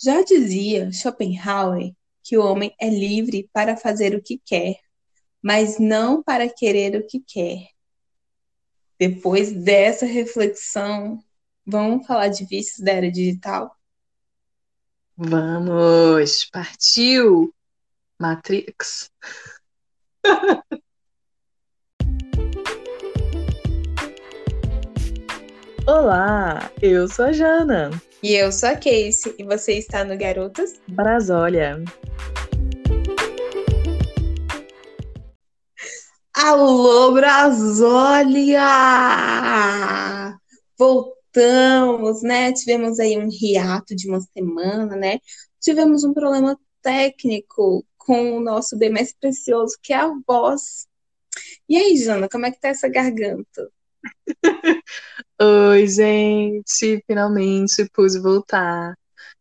Já dizia Schopenhauer que o homem é livre para fazer o que quer, mas não para querer o que quer. Depois dessa reflexão, vamos falar de vícios da era digital? Vamos! Partiu! Matrix. Olá, eu sou a Jana. E eu sou a Casey, e você está no Garotas Brasólia. Alô, Brasólia! Voltamos, né? Tivemos aí um hiato de uma semana, né? Tivemos um problema técnico com o nosso bem mais precioso, que é a voz. E aí, Jana, como é que tá essa garganta? Oi, gente, finalmente pude voltar.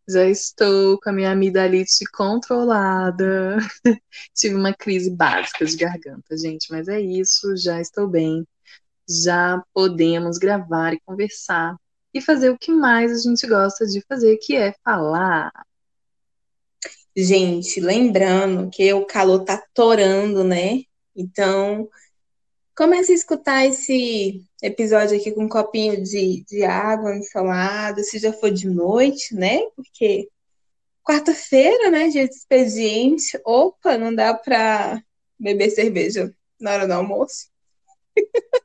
Já estou com a minha amidalite controlada. Tive uma crise básica de garganta, gente, mas é isso, já estou bem. Já podemos gravar e conversar e fazer o que mais a gente gosta de fazer, que é falar. Gente, lembrando que o calor tá torando, né? Então, comece a escutar esse episódio aqui com um copinho de, de água ensolada, se já for de noite, né? Porque quarta-feira, né, dia de expediente, opa, não dá para beber cerveja na hora do almoço.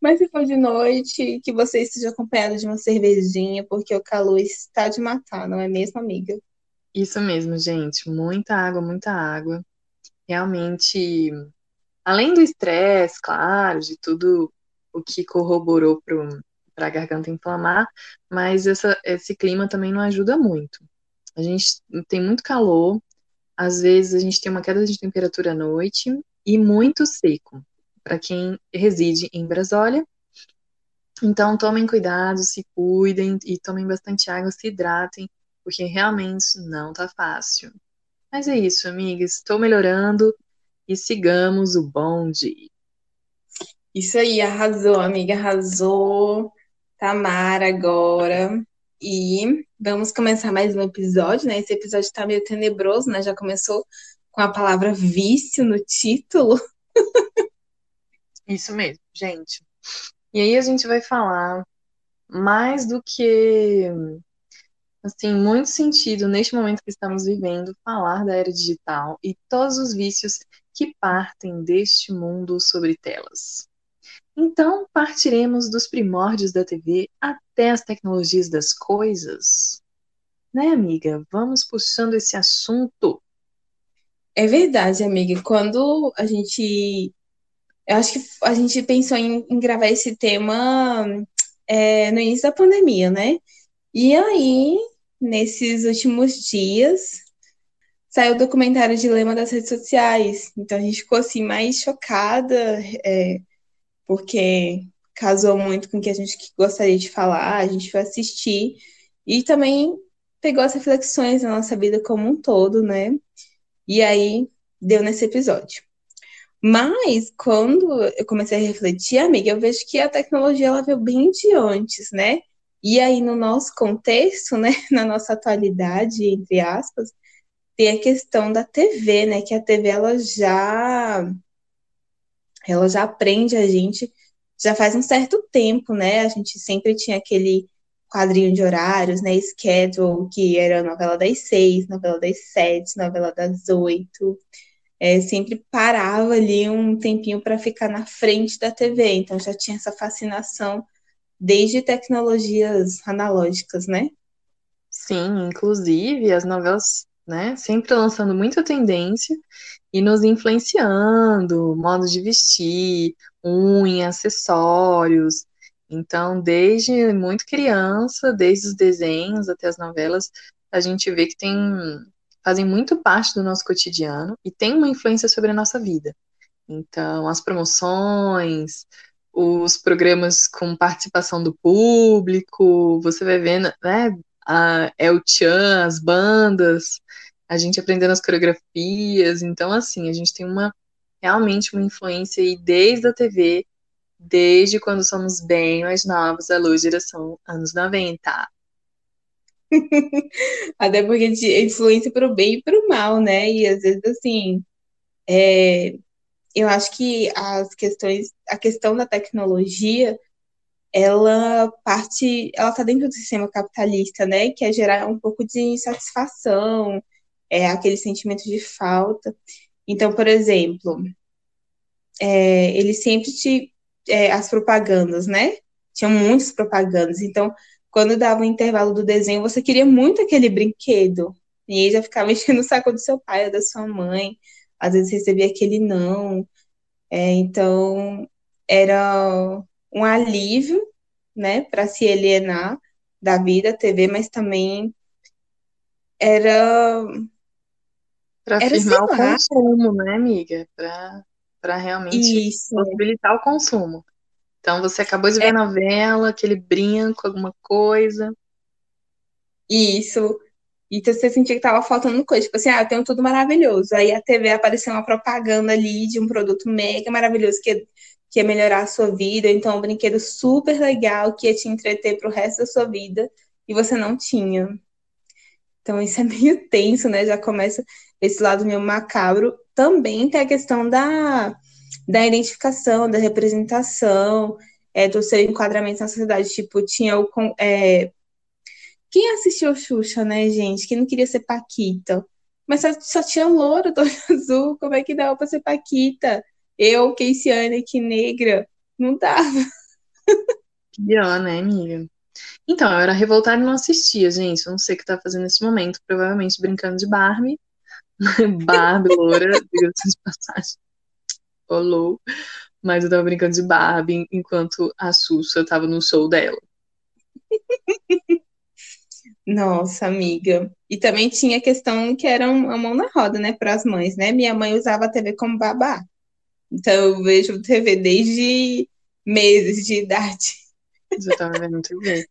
Mas se for de noite, que você esteja acompanhado de uma cervejinha, porque o calor está de matar, não é mesmo, amiga? Isso mesmo, gente. Muita água, muita água. Realmente, além do estresse, claro, de tudo o que corroborou para a garganta inflamar, mas essa, esse clima também não ajuda muito. A gente tem muito calor, às vezes a gente tem uma queda de temperatura à noite e muito seco, para quem reside em Brasólia. Então, tomem cuidado, se cuidem e tomem bastante água, se hidratem, porque realmente não tá fácil. Mas é isso, amigas, estou melhorando e sigamos o bonde. Isso aí, arrasou, amiga, arrasou. Tamara agora. E vamos começar mais um episódio, né? Esse episódio tá meio tenebroso, né? Já começou com a palavra vício no título. Isso mesmo, gente. E aí a gente vai falar mais do que assim, muito sentido neste momento que estamos vivendo falar da era digital e todos os vícios que partem deste mundo sobre telas. Então, partiremos dos primórdios da TV até as tecnologias das coisas. Né, amiga? Vamos puxando esse assunto. É verdade, amiga. Quando a gente. Eu acho que a gente pensou em, em gravar esse tema é, no início da pandemia, né? E aí, nesses últimos dias, saiu o documentário Dilema das Redes Sociais. Então a gente ficou assim mais chocada. É, porque casou muito com o que a gente gostaria de falar, a gente foi assistir e também pegou as reflexões da nossa vida como um todo, né? E aí deu nesse episódio. Mas quando eu comecei a refletir, amiga, eu vejo que a tecnologia ela veio bem de antes, né? E aí no nosso contexto, né, na nossa atualidade, entre aspas, tem a questão da TV, né, que a TV ela já ela já aprende a gente já faz um certo tempo, né? A gente sempre tinha aquele quadrinho de horários, né? Schedule, que era novela das seis, novela das sete, novela das oito. É, sempre parava ali um tempinho para ficar na frente da TV. Então já tinha essa fascinação desde tecnologias analógicas, né? Sim, inclusive as novelas, né, sempre lançando muita tendência e nos influenciando, modo de vestir, unha, acessórios. Então, desde muito criança, desde os desenhos até as novelas, a gente vê que tem fazem muito parte do nosso cotidiano e tem uma influência sobre a nossa vida. Então, as promoções, os programas com participação do público, você vai vendo, né, a El Chan, as bandas, a gente aprendendo as coreografias. Então, assim, a gente tem uma realmente uma influência aí desde a TV, desde quando somos bem mais novos, a luz geração anos 90. Até porque influência para o bem e para o mal, né? E às vezes, assim, é, eu acho que as questões, a questão da tecnologia, ela parte, ela está dentro do sistema capitalista, né? Que é gerar um pouco de insatisfação, é aquele sentimento de falta. Então, por exemplo, é, ele sempre te é, as propagandas, né? Tinham muitas propagandas. Então, quando dava o intervalo do desenho, você queria muito aquele brinquedo. E aí já ficava enchendo o saco do seu pai ou da sua mãe. Às vezes recebia aquele não. É, então, era um alívio, né, para se alienar da vida, TV, mas também era. Para afirmar o consumo, né, amiga? Para realmente Isso. possibilitar o consumo. Então você acabou de ver é. a novela, aquele brinco, alguma coisa. Isso. E você sentia que tava faltando coisa. Tipo assim, ah, eu tenho tudo maravilhoso. Aí a TV apareceu uma propaganda ali de um produto mega maravilhoso que, que ia melhorar a sua vida. Então, um brinquedo super legal que ia te entreter pro resto da sua vida. E você não tinha. Então, isso é meio tenso, né? Já começa esse lado meio macabro. Também tem a questão da da identificação, da representação, é, do seu enquadramento na sociedade. Tipo, tinha o. É... Quem assistiu Xuxa, né, gente? Quem não queria ser Paquita? Mas só, só tinha louro do azul, como é que dava pra ser Paquita? Eu, Keisiane, que negra, não dava. Pior, né, amiga? Então, eu era revoltada e não assistia, gente. Eu não sei o que tá fazendo nesse momento. Provavelmente brincando de Barbie. Barbie, loura, diga-se de passagem rolou. Mas eu tava brincando de Barbie enquanto a Sussa tava no show dela. Nossa, amiga. E também tinha a questão que era uma mão na roda, né, para as mães, né? Minha mãe usava a TV como babá. Então eu vejo TV desde meses de idade. Já tava vendo TV.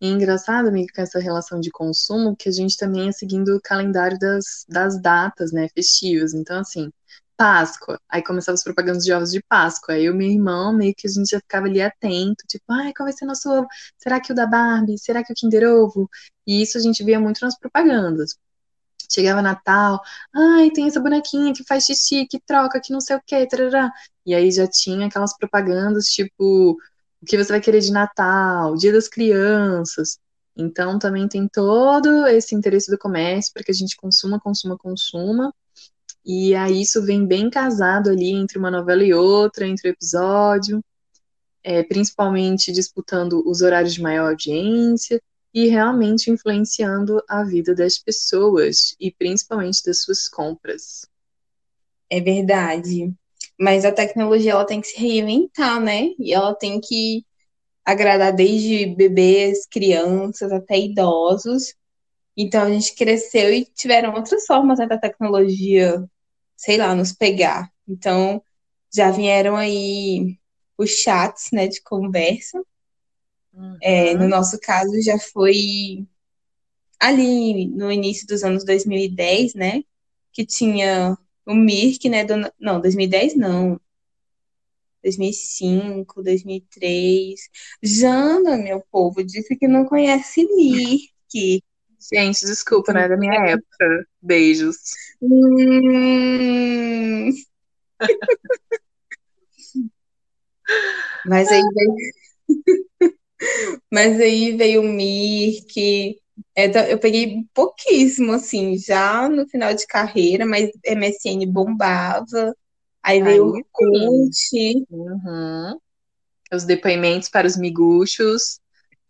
E engraçado, amiga, com essa relação de consumo, que a gente também é seguindo o calendário das, das datas, né, festivas. Então, assim, Páscoa. Aí começava as propagandas de ovos de Páscoa. Aí eu meu irmão, meio que a gente já ficava ali atento, tipo, ai, qual vai ser nosso ovo? Será que o da Barbie? Será que o Kinder Ovo? E isso a gente via muito nas propagandas. Chegava Natal, ai, tem essa bonequinha que faz xixi, que troca, que não sei o quê, tarará. E aí já tinha aquelas propagandas, tipo, o que você vai querer de Natal, Dia das Crianças. Então também tem todo esse interesse do comércio para que a gente consuma, consuma, consuma e aí isso vem bem casado ali entre uma novela e outra, entre o episódio, é, principalmente disputando os horários de maior audiência e realmente influenciando a vida das pessoas e principalmente das suas compras. É verdade. Mas a tecnologia ela tem que se reinventar, né? E ela tem que agradar desde bebês, crianças até idosos. Então a gente cresceu e tiveram outras formas né, da tecnologia, sei lá, nos pegar. Então já vieram aí os chats, né, de conversa. Uhum. É, no nosso caso já foi ali no início dos anos 2010, né, que tinha o Mirk, né, do, não, 2010 não, 2005, 2003. Jana, meu povo, disse que não conhece Mirk. Gente, desculpa, não é da minha época. Beijos. Hum... Mas aí veio. Mas aí veio o Mirk. É, eu peguei pouquíssimo, assim, já no final de carreira, mas MSN bombava. Aí veio o Orkut. Uhum. Os depoimentos para os miguxos.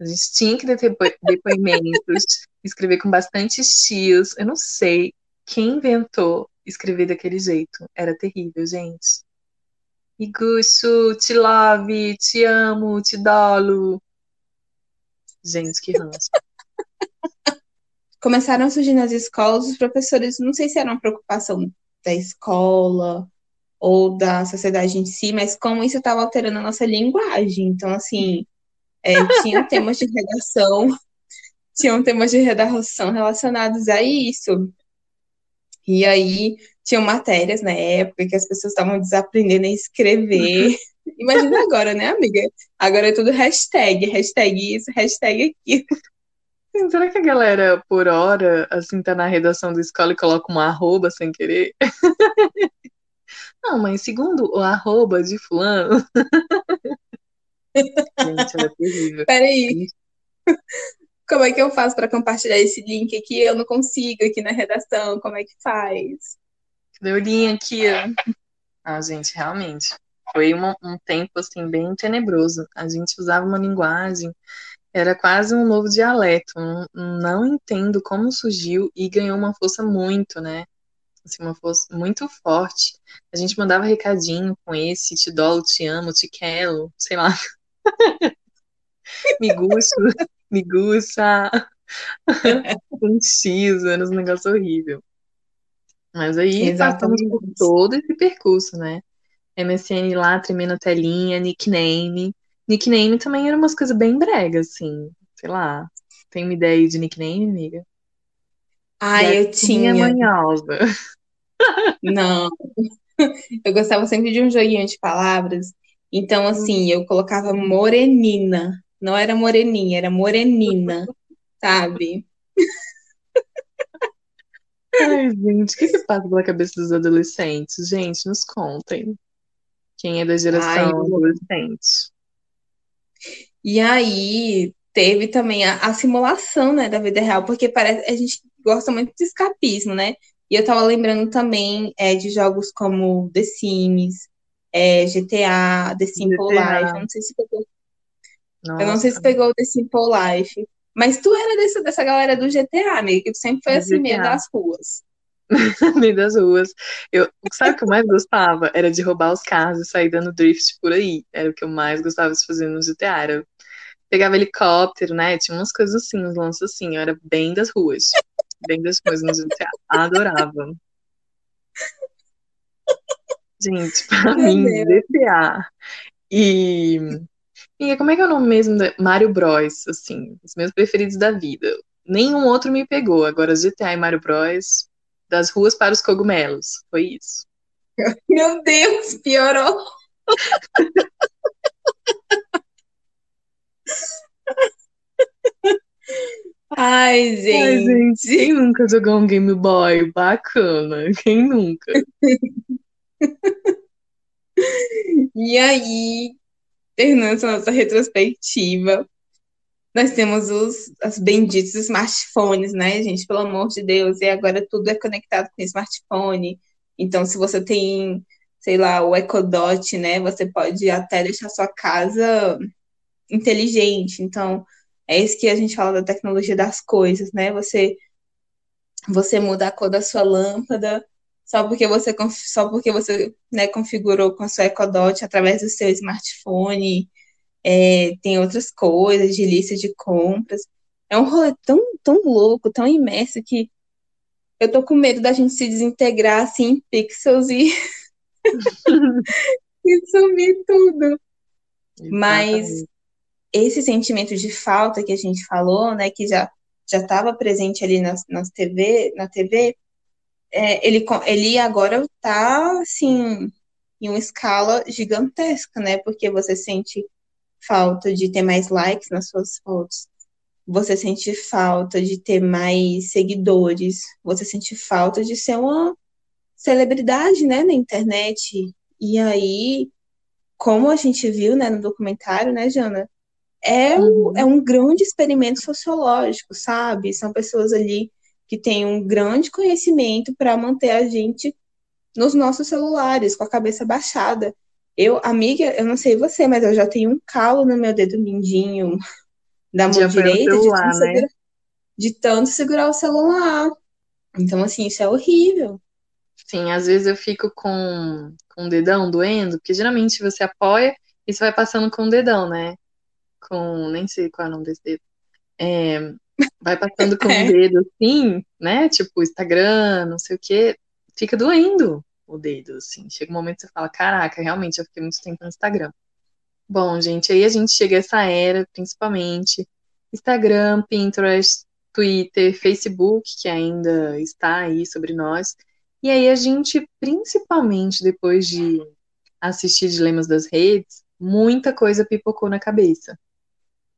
A gente tinha que ter depoimentos, escrever com bastante estilos. Eu não sei quem inventou escrever daquele jeito. Era terrível, gente. Igucho, te love, te amo, te dolo. Gente, que ranço. Começaram a surgir nas escolas, os professores, não sei se era uma preocupação da escola ou da sociedade em si, mas como isso estava alterando a nossa linguagem. Então, assim, é, tinha temas de redação, tinham temas de redação relacionados a isso. E aí tinham matérias na época que as pessoas estavam desaprendendo a escrever. Imagina agora, né, amiga? Agora é tudo hashtag, hashtag isso, hashtag aquilo. Será que a galera, por hora, assim, tá na redação da escola e coloca uma arroba sem querer? Não, mas segundo o arroba de fulano. Gente, era terrível. Peraí. Como é que eu faço para compartilhar esse link aqui? Eu não consigo aqui na redação. Como é que faz? Deu linha aqui, ó. Ah, gente, realmente. Foi uma, um tempo, assim, bem tenebroso. A gente usava uma linguagem, era quase um novo dialeto. Não, não entendo como surgiu e ganhou uma força muito, né? Assim, uma força muito forte. A gente mandava recadinho com esse, te dolo, te amo, te quero, sei lá. me gusto, me gusta. um X, era um negócio horrível. Mas aí Exatamente. passamos por todo esse percurso, né? MSN lá, tremendo a telinha, nickname. Nickname também era umas coisas bem bregas, assim. Sei lá. Tem uma ideia aí de nickname, amiga? Ah, eu tinha. manhosa. Não. Eu gostava sempre de um joguinho de palavras. Então, assim, eu colocava morenina. Não era moreninha, era morenina, sabe? Ai, gente, o que, que passa pela cabeça dos adolescentes? Gente, nos contem. Quem é da geração Ai, adolescente. E aí teve também a, a simulação, né, da vida real, porque parece a gente gosta muito de escapismo, né? E eu tava lembrando também é, de jogos como The Sims, é, GTA, The Simple GTA. Life. Eu não sei se pegou, Nossa, eu não sei se pegou The Simple Life. Mas tu era dessa, dessa galera do GTA, amiga, que sempre foi Do assim, meio das ruas. no meio das ruas. Eu, sabe o que eu mais gostava? Era de roubar os carros e sair dando drift por aí. Era o que eu mais gostava de fazer no GTA. Era, pegava helicóptero, né? Tinha umas coisas assim, uns lances assim. Eu era bem das ruas. Bem das ruas no GTA. Adorava. Gente, pra Meu mim, Deus. GTA e. E como é que é o nome mesmo? da- Mario Bros, assim, os meus preferidos da vida. Nenhum outro me pegou. Agora, GTA e Mario Bros, das ruas para os cogumelos. Foi isso. Meu Deus, piorou. Ai, Ai, gente, gente. quem nunca jogou um Game Boy bacana? Quem nunca? E aí, terminando essa nossa retrospectiva, nós temos os, os benditos smartphones, né, gente? Pelo amor de Deus. E agora tudo é conectado com smartphone. Então, se você tem, sei lá, o Echo Dot, né, você pode até deixar sua casa inteligente. Então, é isso que a gente fala da tecnologia das coisas, né? Você você muda a cor da sua lâmpada só porque você só porque você né, configurou com a sua Echo Dot através do seu smartphone. É, tem outras coisas de lista de compras. É um rolê tão, tão louco, tão imerso que eu tô com medo da gente se desintegrar assim em pixels e, e sumir tudo. Mas Exatamente. esse sentimento de falta que a gente falou, né, que já já estava presente ali nas, nas TV, na TV, é, ele, ele agora está assim em uma escala gigantesca, né? Porque você sente falta de ter mais likes nas suas fotos, você sente falta de ter mais seguidores, você sente falta de ser uma celebridade, né, na internet. E aí, como a gente viu, né, no documentário, né, Jana? é, um, Uhum. é um grande experimento sociológico, sabe? São pessoas ali que têm um grande conhecimento para manter a gente nos nossos celulares, com a cabeça baixada. Eu, amiga, eu não sei você, mas eu já tenho um calo no meu dedo mindinho da De mão o direita de celular, tanto, né? segura- de tanto segurar o celular. Então, assim, isso é horrível. Sim, às vezes eu fico com, com o dedão doendo, porque geralmente você apoia e você vai passando com o dedão, né? Com, nem sei qual é o nome desse dedo. É, vai passando com É. o dedo assim, né? Tipo, Instagram, não sei o quê. Fica doendo o dedo, assim. Chega um momento que você fala, caraca, realmente, eu fiquei muito tempo no Instagram. Bom, gente, aí a gente chega a essa era, principalmente, Instagram, Pinterest, Twitter, Facebook, que ainda está aí sobre nós. E aí a gente, principalmente depois de assistir Dilemas das Redes, muita coisa pipocou na cabeça.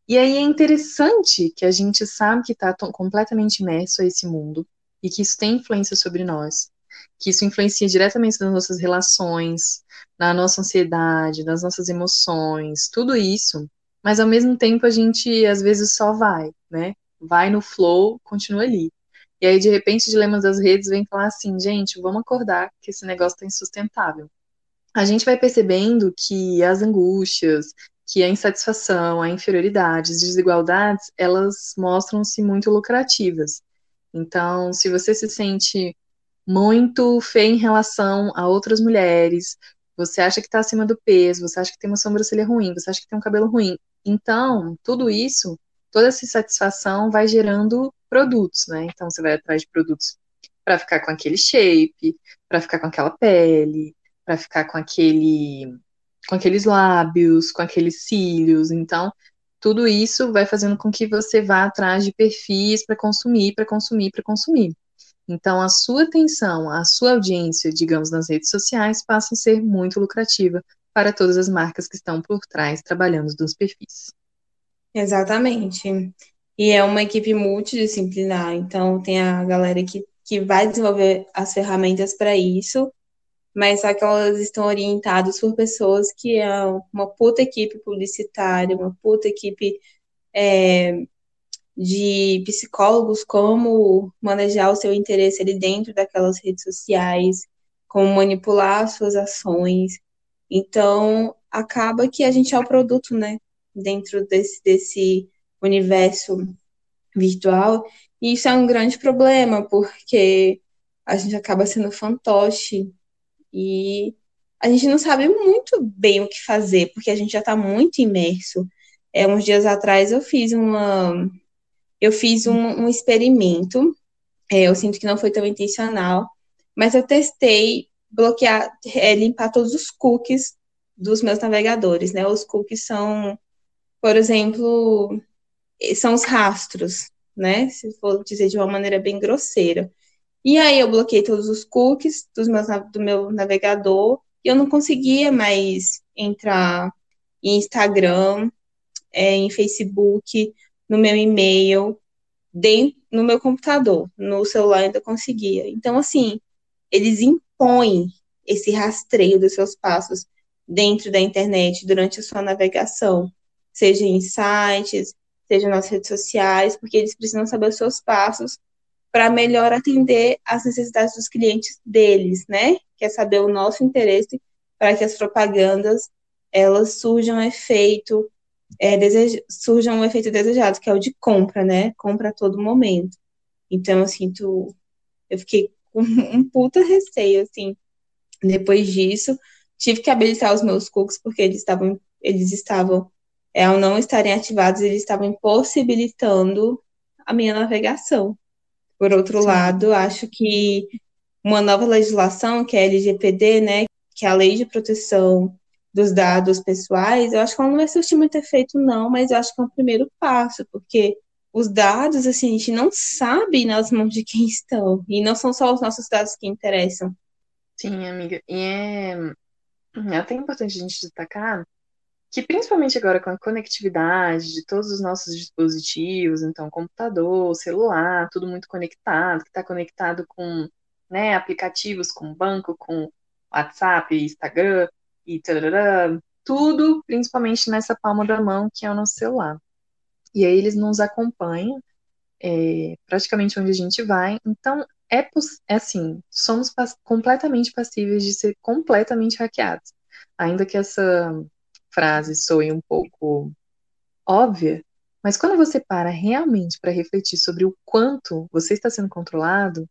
E aí é interessante que a gente sabe que está completamente imerso a esse mundo e que isso tem influência sobre nós, que isso influencia diretamente nas nossas relações, na nossa ansiedade, nas nossas emoções, tudo isso. Mas ao mesmo tempo a gente às vezes só vai, né? Vai no flow, continua ali. E aí de repente dilemas das redes vem falar assim, gente, vamos acordar que esse negócio está insustentável. A gente vai percebendo que as angústias, que a insatisfação, a inferioridade, as desigualdades, elas mostram-se muito lucrativas. Então, se você se sente muito feia em relação a outras mulheres, você acha que está acima do peso, você acha que tem uma sobrancelha ruim, você acha que tem um cabelo ruim. Então, tudo isso, toda essa insatisfação vai gerando produtos, né? Então, você vai atrás de produtos para ficar com aquele shape, para ficar com aquela pele, para ficar com aquele com aqueles lábios, com aqueles cílios. Então, tudo isso vai fazendo com que você vá atrás de perfis para consumir, para consumir, para consumir. Então, a sua atenção, a sua audiência, digamos, nas redes sociais, passa a ser muito lucrativa para todas as marcas que estão por trás trabalhando nos perfis. Exatamente. E é uma equipe multidisciplinar, então tem a galera que, que vai desenvolver as ferramentas para isso, mas só que elas estão orientadas por pessoas que é uma puta equipe publicitária, uma puta equipe é, de psicólogos, como manejar o seu interesse ali dentro daquelas redes sociais, como manipular as suas ações. Então, acaba que a gente é o produto, né, dentro desse, desse universo virtual, e isso é um grande problema, porque a gente acaba sendo fantoche e a gente não sabe muito bem o que fazer, porque a gente já está muito imerso. É, uns dias atrás eu fiz uma. Eu fiz um, um experimento. É, eu sinto que não foi tão intencional, mas eu testei bloquear, é, limpar todos os cookies dos meus navegadores, né? Os cookies são, por exemplo, são os rastros, né? Se for dizer de uma maneira bem grosseira. E aí eu bloqueei todos os cookies dos meus, do meu navegador e eu não conseguia mais entrar em Instagram, é, em Facebook, no meu e-mail, dentro, no meu computador. No celular ainda conseguia. Então, assim, eles impõem esse rastreio dos seus passos dentro da internet durante a sua navegação, seja em sites, seja nas redes sociais, porque eles precisam saber os seus passos para melhor atender às necessidades dos clientes deles, né? Quer saber o nosso interesse para que as propagandas elas surjam efeito é, deseja, surjam um efeito desejado, que é o de compra, né? Compra a todo momento. Então, eu sinto, eu fiquei com um puta receio, assim, depois disso. Tive que habilitar os meus cookies, porque eles estavam, eles estavam, é, ao não estarem ativados, eles estavam impossibilitando a minha navegação. Por outro Sim. lado, acho que uma nova legislação, que é a LGPD, né, que é a Lei de Proteção dos Dados Pessoais, eu acho que ela não vai surtir muito efeito, não, mas eu acho que é um primeiro passo, porque os dados, assim, a gente não sabe nas mãos de quem estão, e não são só os nossos dados que interessam. Sim, amiga, e é, é até importante a gente destacar que principalmente agora com a conectividade de todos os nossos dispositivos, então computador, celular, tudo muito conectado, que está conectado com né, aplicativos, com banco, com WhatsApp, Instagram e tarará, tudo principalmente nessa palma da mão que é o nosso celular. E aí eles nos acompanham é, praticamente onde a gente vai. Então é, é assim, somos completamente passíveis de ser completamente hackeados. Ainda que essa frase soe um pouco óbvia, mas quando você para realmente para refletir sobre o quanto você está sendo controlado,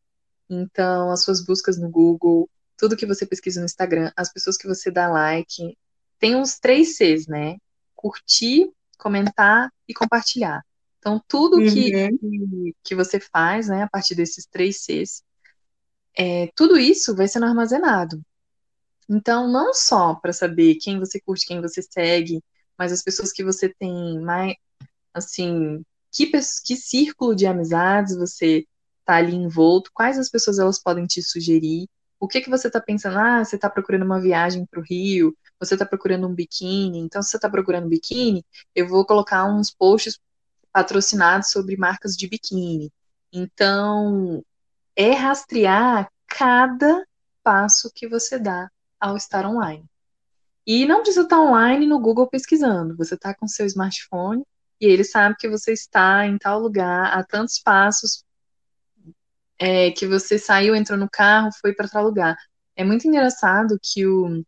então as suas buscas no Google, tudo que você pesquisa no Instagram, as pessoas que você dá like, tem uns três Cs, né? Curtir, comentar e compartilhar. Então, tudo uhum. que, que você faz, né, a partir desses três Cs, é, tudo isso vai sendo armazenado. Então, não só para saber quem você curte, quem você segue, mas as pessoas que você tem mais, assim, que, que círculo de amizades você tá ali envolto, quais as pessoas elas podem te sugerir, o que que você tá pensando, ah, você tá procurando uma viagem para o Rio, você está procurando um biquíni, então se você está procurando biquíni, eu vou colocar uns posts patrocinados sobre marcas de biquíni. Então, é rastrear cada passo que você dá ao estar online. E não precisa estar online no Google pesquisando. Você está com seu smartphone e ele sabe que você está em tal lugar, a tantos passos, é, que você saiu, entrou no carro, foi para tal lugar. É muito engraçado que o.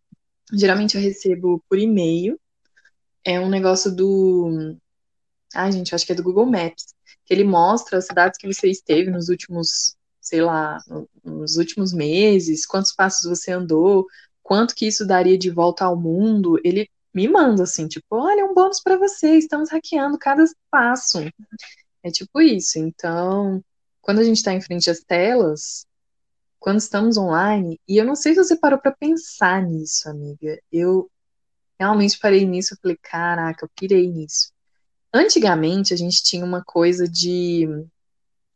Geralmente eu recebo por e-mail. É um negócio do. Ai, gente, acho que é do Google Maps. Que ele mostra as cidades que você esteve nos últimos, sei lá, nos últimos meses, quantos passos você andou, quanto que isso daria de volta ao mundo. Ele me manda assim, tipo, olha, um bônus para você, estamos hackeando cada passo. É tipo isso. Então, quando a gente está em frente às telas, quando estamos online, e eu não sei se você parou para pensar nisso, amiga. Eu realmente parei nisso, eu falei, caraca, eu pirei nisso. Antigamente a gente tinha uma coisa de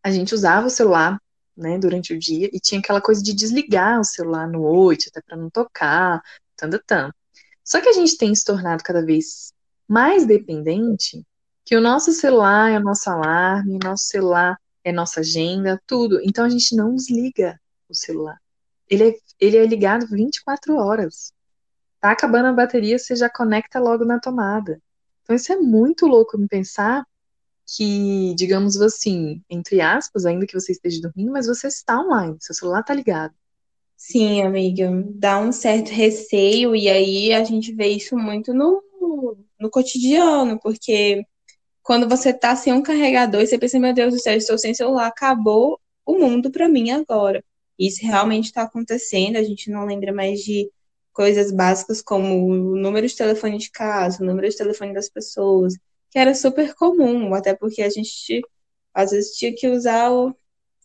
a gente usava o celular, né, durante o dia e tinha aquela coisa de desligar o celular à noite, até para não tocar, tanto tanto. Só que a gente tem se tornado cada vez mais dependente, que o nosso celular é o nosso alarme, o nosso celular é nossa agenda, tudo. Então a gente não desliga o celular. Ele é, ele é ligado 24 horas. Tá acabando a bateria, você já conecta logo na tomada. Então isso é muito louco me pensar que, digamos assim, entre aspas, ainda que você esteja dormindo, mas você está online, seu celular está ligado. Sim, amiga, dá um certo receio, e aí a gente vê isso muito no, no cotidiano, porque quando você tá sem um carregador e você pensa, meu Deus do céu, estou sem celular, acabou o mundo para mim agora. Isso realmente está acontecendo, a gente não lembra mais de coisas básicas como o número de telefone de casa, o número de telefone das pessoas, que era super comum, até porque a gente às vezes tinha que usar o,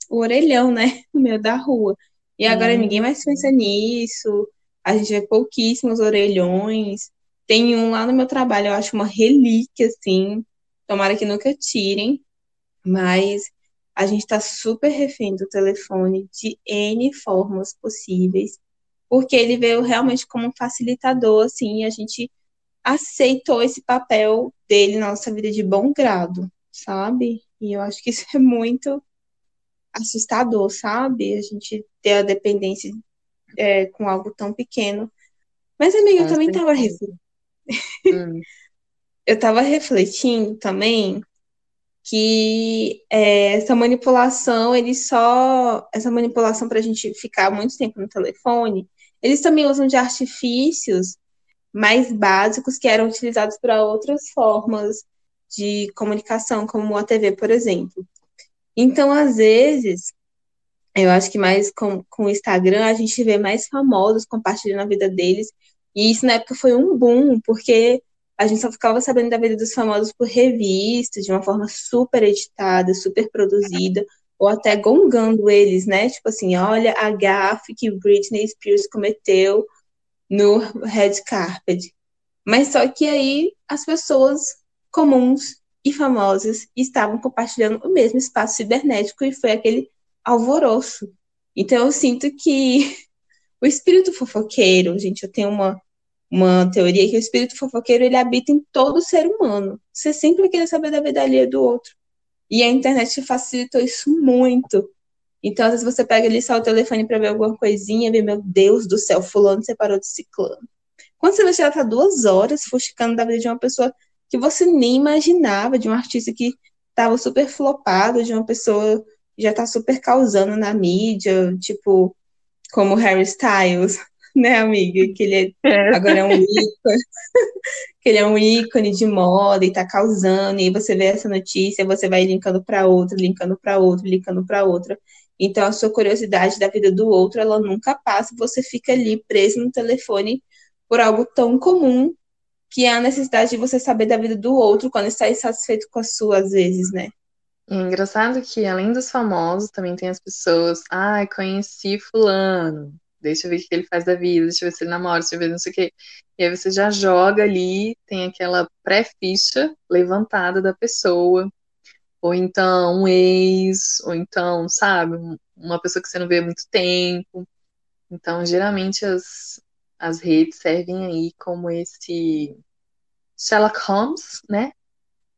o orelhão, né, no meio da rua. E agora hum. ninguém mais pensa nisso, a gente vê pouquíssimos orelhões. Tem um lá no meu trabalho, eu acho uma relíquia, assim, tomara que nunca tirem, mas a gente está super refém do telefone de N formas possíveis, porque ele veio realmente como um facilitador, assim, e a gente aceitou esse papel dele na nossa vida de bom grado, sabe? E eu acho que isso é muito assustador, sabe? A gente ter a dependência é, com algo tão pequeno. Mas, amiga, eu também estava refletindo. Hum. Eu estava refletindo também que é, essa manipulação, eles só. Essa manipulação para a gente ficar muito tempo no telefone, eles também usam de artifícios mais básicos que eram utilizados para outras formas de comunicação, como a TV, por exemplo. Então, às vezes, eu acho que mais com, com o Instagram, a gente vê mais famosos compartilhando a vida deles. E isso na época foi um boom, porque a gente só ficava sabendo da vida dos famosos por revistas, de uma forma super editada, super produzida, ou até gongando eles, né? Tipo assim, olha a gafe que Britney Spears cometeu no red carpet. Mas só que aí as pessoas comuns e famosas estavam compartilhando o mesmo espaço cibernético e foi aquele alvoroço. Então eu sinto que o espírito fofoqueiro, gente, eu tenho uma, uma teoria que o espírito fofoqueiro ele habita em todo ser humano. Você sempre querer saber da vida alheia do outro. E a internet facilitou isso muito. Então, às vezes você pega ali só o telefone para ver alguma coisinha, vê, meu Deus do céu, fulano separou de ciclano. Quando você vai chegar tá duas horas fusticando da vida de uma pessoa que você nem imaginava, de um artista que estava super flopado, de uma pessoa que já está super causando na mídia, tipo, como Harry Styles, né, amiga? Que ele é, é. agora é um ícone, que ele é um ícone de moda e tá causando, e aí você vê essa notícia, você vai linkando para outra, linkando para outra, linkando para outra. Então, a sua curiosidade da vida do outro, ela nunca passa, você fica ali preso no telefone por algo tão comum que é a necessidade de você saber da vida do outro quando está insatisfeito com a sua, às vezes, né? É engraçado que, além dos famosos, também tem as pessoas. Ai, ah, conheci fulano. Deixa eu ver o que ele faz da vida, deixa eu ver se ele namora, deixa eu ver não sei o quê. E aí você já joga ali, tem aquela pré-ficha levantada da pessoa ou então um ex, ou então, sabe, uma pessoa que você não vê há muito tempo. Então, geralmente as, as redes servem aí como esse Sherlock Holmes, né?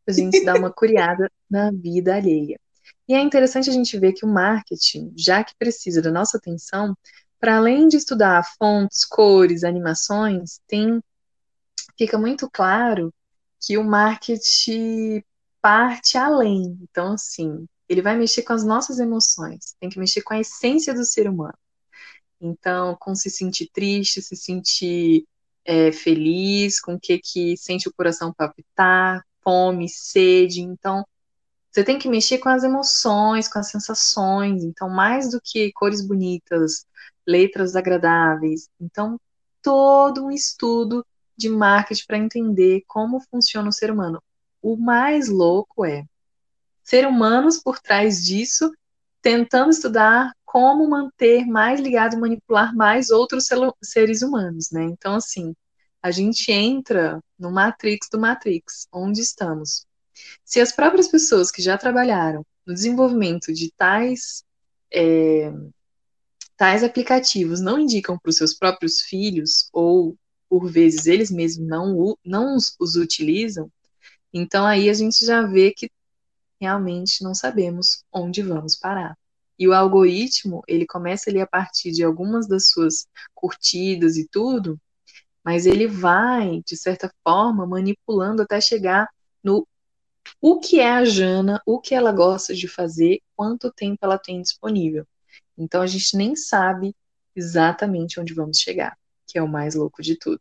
A gente dá uma curiada na vida alheia. E é interessante a gente ver que o marketing, já que precisa da nossa atenção, para além de estudar fontes, cores, animações, tem fica muito claro que o marketing parte além. Então, assim, ele vai mexer com as nossas emoções, tem que mexer com a essência do ser humano. Então, com se sentir triste, se sentir é, feliz, com o que que sente o coração palpitar, fome, sede. Então, você tem que mexer com as emoções, com as sensações. Então, mais do que cores bonitas, letras agradáveis. Então, todo um estudo de marketing para entender como funciona o ser humano. O mais louco é ser humanos por trás disso, tentando estudar como manter mais ligado, manipular mais outros seres humanos, né? Então, assim, a gente entra no Matrix do Matrix, onde estamos. Se as próprias pessoas que já trabalharam no desenvolvimento de tais, é, tais aplicativos não indicam para os seus próprios filhos, ou por vezes eles mesmos não, não os, os utilizam, então aí a gente já vê que realmente não sabemos onde vamos parar. E o algoritmo, ele começa ali a partir de algumas das suas curtidas e tudo, mas ele vai, de certa forma, manipulando até chegar no o que é a Jana, o que ela gosta de fazer, quanto tempo ela tem disponível. Então a gente nem sabe exatamente onde vamos chegar, que é o mais louco de tudo.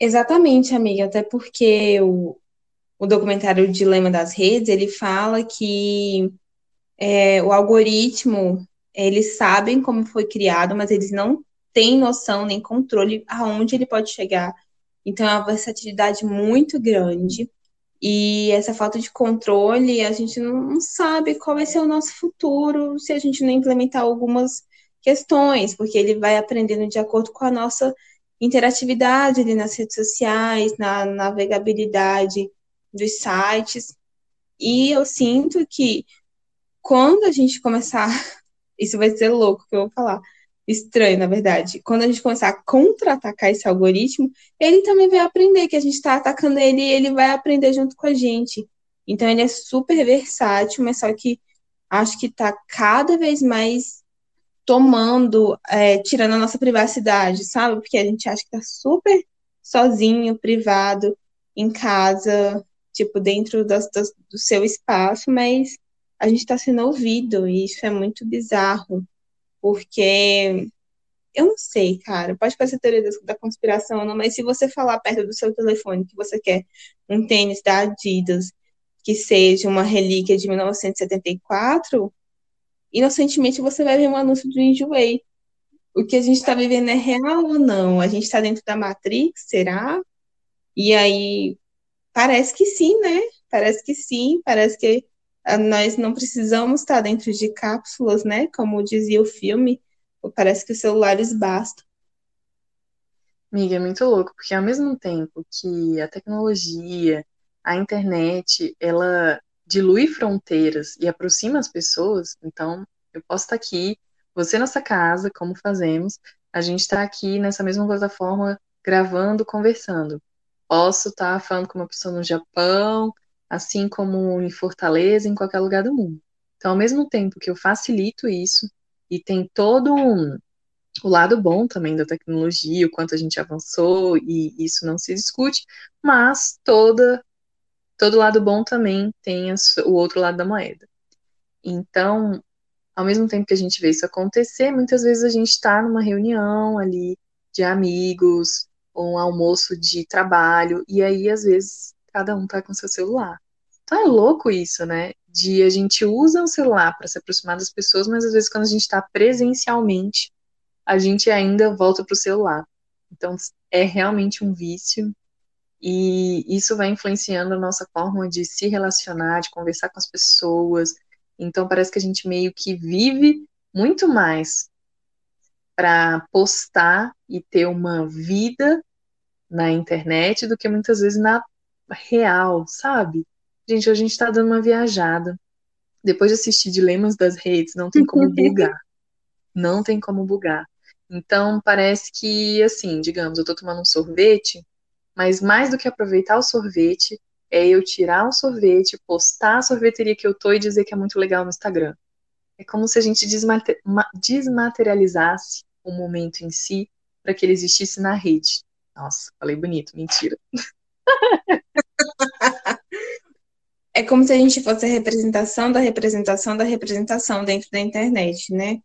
Exatamente, amiga, até porque o, o documentário Dilema das Redes, ele fala que é, o algoritmo, eles sabem como foi criado, mas eles não têm noção nem controle aonde ele pode chegar. Então é uma versatilidade muito grande. E essa falta de controle, a gente não sabe qual vai ser o nosso futuro se a gente não implementar algumas questões, porque ele vai aprendendo de acordo com a nossa interatividade ali nas redes sociais, na navegabilidade dos sites. E eu sinto que quando a gente começar, isso vai ser louco que eu vou falar, estranho, na verdade. Quando a gente começar a contra-atacar esse algoritmo, ele também vai aprender que a gente está atacando ele e ele vai aprender junto com a gente. Então ele é super versátil, mas só que acho que está cada vez mais tomando, é, tirando a nossa privacidade, sabe? Porque a gente acha que está super sozinho, privado, em casa, tipo, dentro das, das, do seu espaço, mas a gente está sendo ouvido, e isso é muito bizarro porque eu não sei, cara, pode parecer teoria da conspiração, não, mas se você falar perto do seu telefone que você quer um tênis da Adidas que seja uma relíquia de 1974, inocentemente você vai ver um anúncio do Enjoei. O que a gente está vivendo é real ou não? A gente está dentro da Matrix, será? E aí, parece que sim, né? Parece que sim, parece que nós não precisamos estar dentro de cápsulas, né? Como dizia o filme, parece que os celulares bastam. Amiga, é muito louco, porque ao mesmo tempo que a tecnologia, a internet, ela dilui fronteiras e aproxima as pessoas, então eu posso estar aqui, você nessa casa, como fazemos, a gente está aqui nessa mesma plataforma gravando, conversando. Posso estar falando com uma pessoa no Japão, assim como em Fortaleza, em qualquer lugar do mundo. Então, ao mesmo tempo que eu facilito isso, e tem todo um, o lado bom também da tecnologia, o quanto a gente avançou, e isso não se discute, mas toda, todo lado bom também tem o outro lado da moeda. Então, ao mesmo tempo que a gente vê isso acontecer, muitas vezes a gente está numa reunião ali de amigos, ou um almoço de trabalho, e aí às vezes cada um tá com seu celular. Então é louco isso, né? De a gente usa o celular para se aproximar das pessoas, mas às vezes quando a gente está presencialmente, a gente ainda volta pro celular. Então é realmente um vício e isso vai influenciando a nossa forma de se relacionar, de conversar com as pessoas. Então parece que a gente meio que vive muito mais para postar e ter uma vida na internet do que muitas vezes na real, sabe? Gente, a gente tá dando uma viajada. Depois de assistir Dilemas das Redes, não tem como bugar. Não tem como bugar. Então, parece que, assim, digamos, eu tô tomando um sorvete, mas mais do que aproveitar o sorvete, é eu tirar o sorvete, postar a sorveteria que eu tô e dizer que é muito legal no Instagram. É como se a gente desmaterializasse o momento em si para que ele existisse na rede. Nossa, falei bonito, mentira. É como se a gente fosse a representação da representação da representação dentro da internet, né?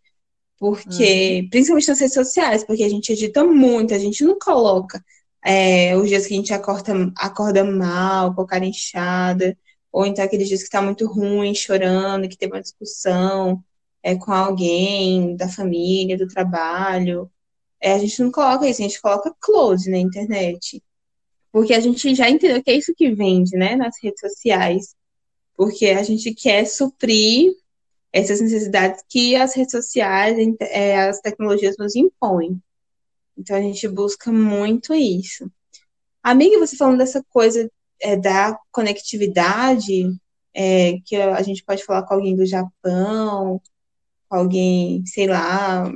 Porque, uhum. principalmente nas redes sociais, porque a gente edita muito, a gente não coloca é, os dias que a gente acorda, acorda mal, com a cara inchada, ou então aqueles dias que está muito ruim, chorando, que teve uma discussão é, com alguém da família, do trabalho. É, a gente não coloca isso, a gente coloca close na internet. Porque a gente já entendeu que é isso que vende, né, nas redes sociais. Porque a gente quer suprir essas necessidades que as redes sociais, é, as tecnologias nos impõem. Então a gente busca muito isso. Amiga, você falando dessa coisa é, da conectividade, é, que a gente pode falar com alguém do Japão, com alguém, sei lá,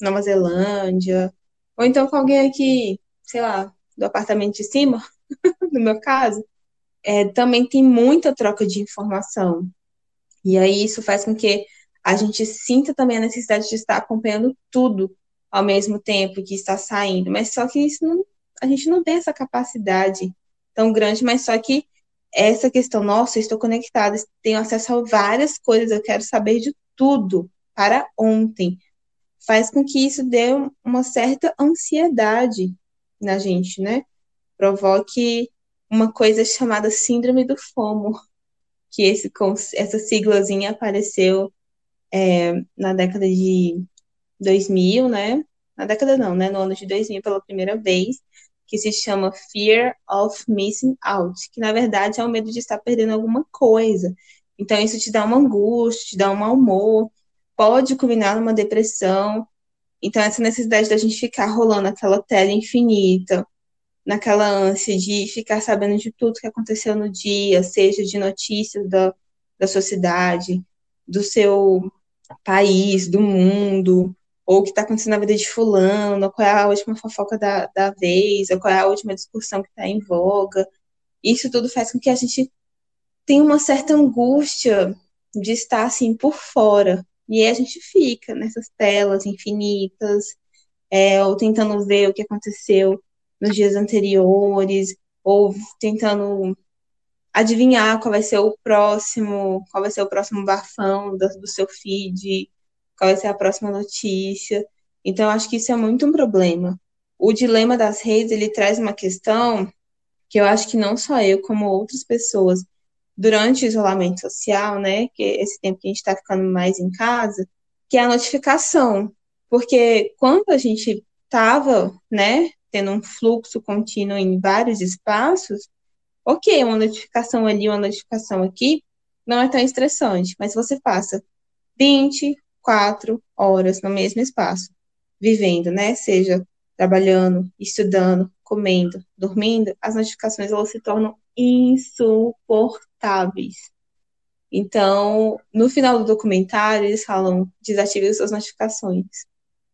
Nova Zelândia, ou então com alguém aqui, sei lá, do apartamento de cima, no meu caso, é, também tem muita troca de informação. E aí isso faz com que a gente sinta também a necessidade de estar acompanhando tudo ao mesmo tempo que está saindo. Mas só que isso não, a gente não tem essa capacidade tão grande, mas só que essa questão, nossa, estou conectada, tenho acesso a várias coisas, eu quero saber de tudo para ontem faz com que isso dê uma certa ansiedade na gente, né? Provoque uma coisa chamada síndrome do FOMO, que esse, essa siglazinha apareceu é, na década de 2000, né? Na década não, né? No ano de 2000 pela primeira vez, que se chama Fear of Missing Out, que na verdade é o medo de estar perdendo alguma coisa. Então isso te dá uma angústia, te dá um mau humor, pode culminar numa depressão. Então, essa necessidade da gente ficar rolando aquela tela infinita, naquela ânsia de ficar sabendo de tudo que aconteceu no dia, seja de notícias da, da sociedade, do seu país, do mundo, ou o que está acontecendo na vida de fulano, qual é a última fofoca da, da vez, ou qual é a última discussão que está em voga. Isso tudo faz com que a gente tenha uma certa angústia de estar assim por fora e aí a gente fica nessas telas infinitas, é, ou tentando ver o que aconteceu nos dias anteriores, ou tentando adivinhar qual vai ser o próximo, qual vai ser o próximo bafão do, do seu feed, qual vai ser a próxima notícia. Então, acho que isso é muito um problema. O dilema das redes, ele traz uma questão que eu acho que não só eu, como outras pessoas durante o isolamento social, né, que esse tempo que a gente está ficando mais em casa, que é a notificação. Porque quando a gente estava, né, tendo um fluxo contínuo em vários espaços, ok, uma notificação ali, uma notificação aqui, não é tão estressante, mas você passa 24 horas no mesmo espaço, vivendo, né, seja trabalhando, estudando, comendo, dormindo, as notificações elas se tornam insuportáveis. Então, no final do documentário, eles falam: desative as suas notificações.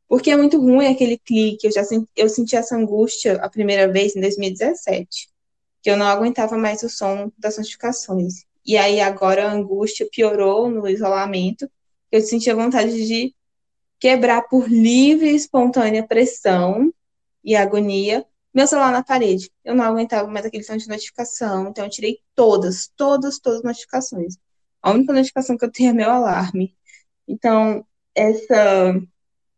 Porque é muito ruim aquele clique. Eu já senti, eu senti essa angústia a primeira vez em 2017, que eu não aguentava mais o som das notificações. E aí agora a angústia piorou no isolamento. Eu sentia vontade de quebrar por livre e espontânea pressão e agonia meu celular na parede. Eu não aguentava mais aquele som de notificação, então eu tirei todas, todas, todas as notificações. A única notificação que eu tenho é meu alarme. Então, essa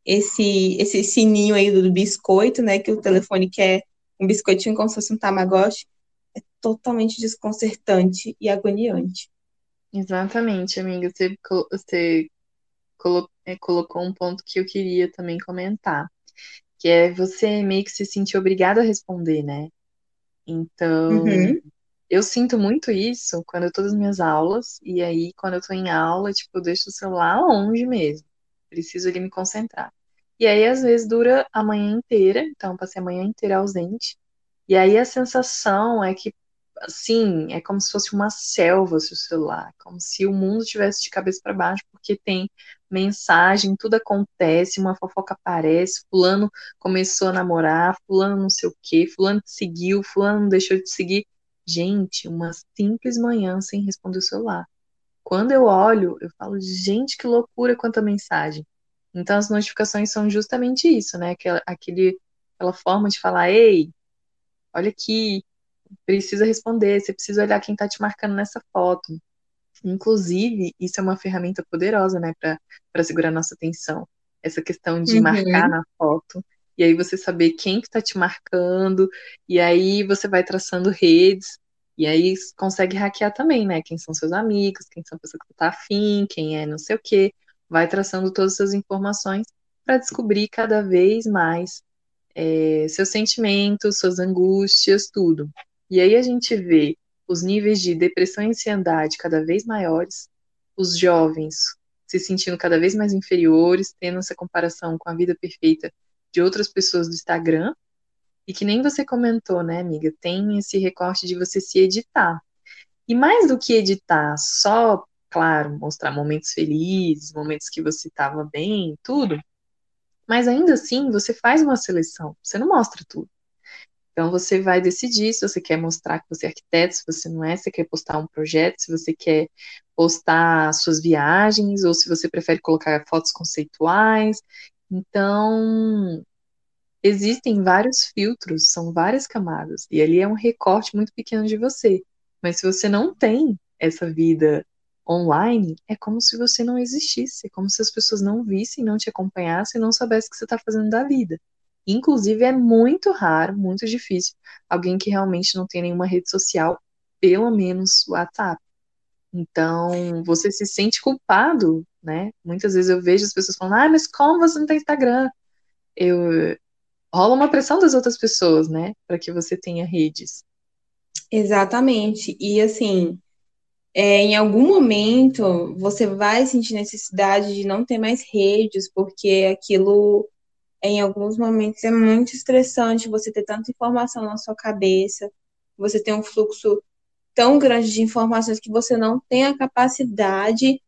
esse esse sininho aí do biscoito, né, que o telefone quer um biscoitinho como se fosse um tamagotchi, é totalmente desconcertante e agoniante. Exatamente, amiga. Você, você é, colocou um ponto que eu queria também comentar que é você meio que se sentir obrigado a responder, né? Então, uhum. eu sinto muito isso quando eu tô nas minhas aulas, e aí quando eu tô em aula, tipo, eu deixo o celular longe mesmo. Preciso ali me concentrar. E aí, às vezes, dura a manhã inteira, então passei a manhã inteira ausente. E aí a sensação é que, assim, é como se fosse uma selva o seu celular, como se o mundo estivesse de cabeça para baixo, porque tem mensagem, tudo acontece, uma fofoca aparece, fulano começou a namorar, fulano não sei o quê, fulano seguiu, fulano deixou de seguir. Gente, uma simples manhã sem responder o celular. Quando eu olho, eu falo, gente, que loucura quanta mensagem. Então as notificações são justamente isso, né? Aquela, aquele, aquela forma de falar, ei, olha aqui, precisa responder, você precisa olhar quem está te marcando nessa foto. Inclusive, isso é uma ferramenta poderosa, né, para segurar nossa atenção. Essa questão de uhum. marcar na foto, e aí você saber quem que está te marcando, e aí você vai traçando redes, e aí consegue hackear também, né, quem são seus amigos, quem são pessoas que tá afim, quem é não sei o quê, vai traçando todas essas informações para descobrir cada vez mais é, seus sentimentos, suas angústias, tudo. E aí a gente vê os níveis de depressão e ansiedade cada vez maiores, os jovens se sentindo cada vez mais inferiores, tendo essa comparação com a vida perfeita de outras pessoas do Instagram, e que nem você comentou, né, amiga? Tem esse recorte de você se editar. E mais do que editar, só, claro, mostrar momentos felizes, momentos que você estava bem, tudo, mas ainda assim você faz uma seleção, você não mostra tudo. Então você vai decidir se você quer mostrar que você é arquiteto, se você não é, se você quer postar um projeto, se você quer postar suas viagens, ou se você prefere colocar fotos conceituais. Então, existem vários filtros, são várias camadas, e ali é um recorte muito pequeno de você. Mas se você não tem essa vida online, é como se você não existisse, é como se as pessoas não vissem, não te acompanhassem, não soubessem o que você está fazendo da vida. Inclusive, é muito raro, muito difícil, alguém que realmente não tem nenhuma rede social, pelo menos WhatsApp. Então, você se sente culpado, né? Muitas vezes eu vejo as pessoas falando, ah, mas como você não tem Instagram? Eu... Rola uma pressão das outras pessoas, né? Para que você tenha redes. Exatamente. E assim, é, em algum momento você vai sentir necessidade de não ter mais redes, porque aquilo em alguns momentos é muito estressante você ter tanta informação na sua cabeça, você tem um fluxo tão grande de informações que você não tem a capacidade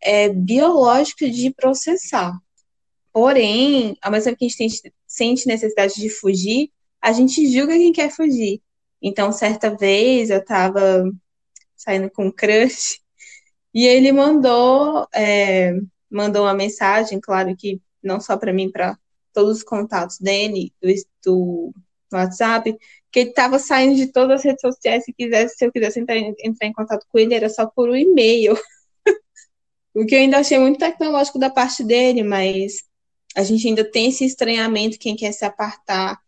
é, biológica de processar. Porém, ao mesmo que a gente sente necessidade de fugir, a gente julga quem quer fugir. Então, certa vez eu estava saindo com um crush e ele mandou é, mandou uma mensagem, claro que não só para mim, para todos os contatos dele, do, do WhatsApp, que ele estava saindo de todas as redes sociais, se quisesse, se eu quisesse entrar, entrar em contato com ele, era só por um e-mail. o que eu ainda achei muito tecnológico da parte dele, mas a gente ainda tem esse estranhamento, quem quer se apartar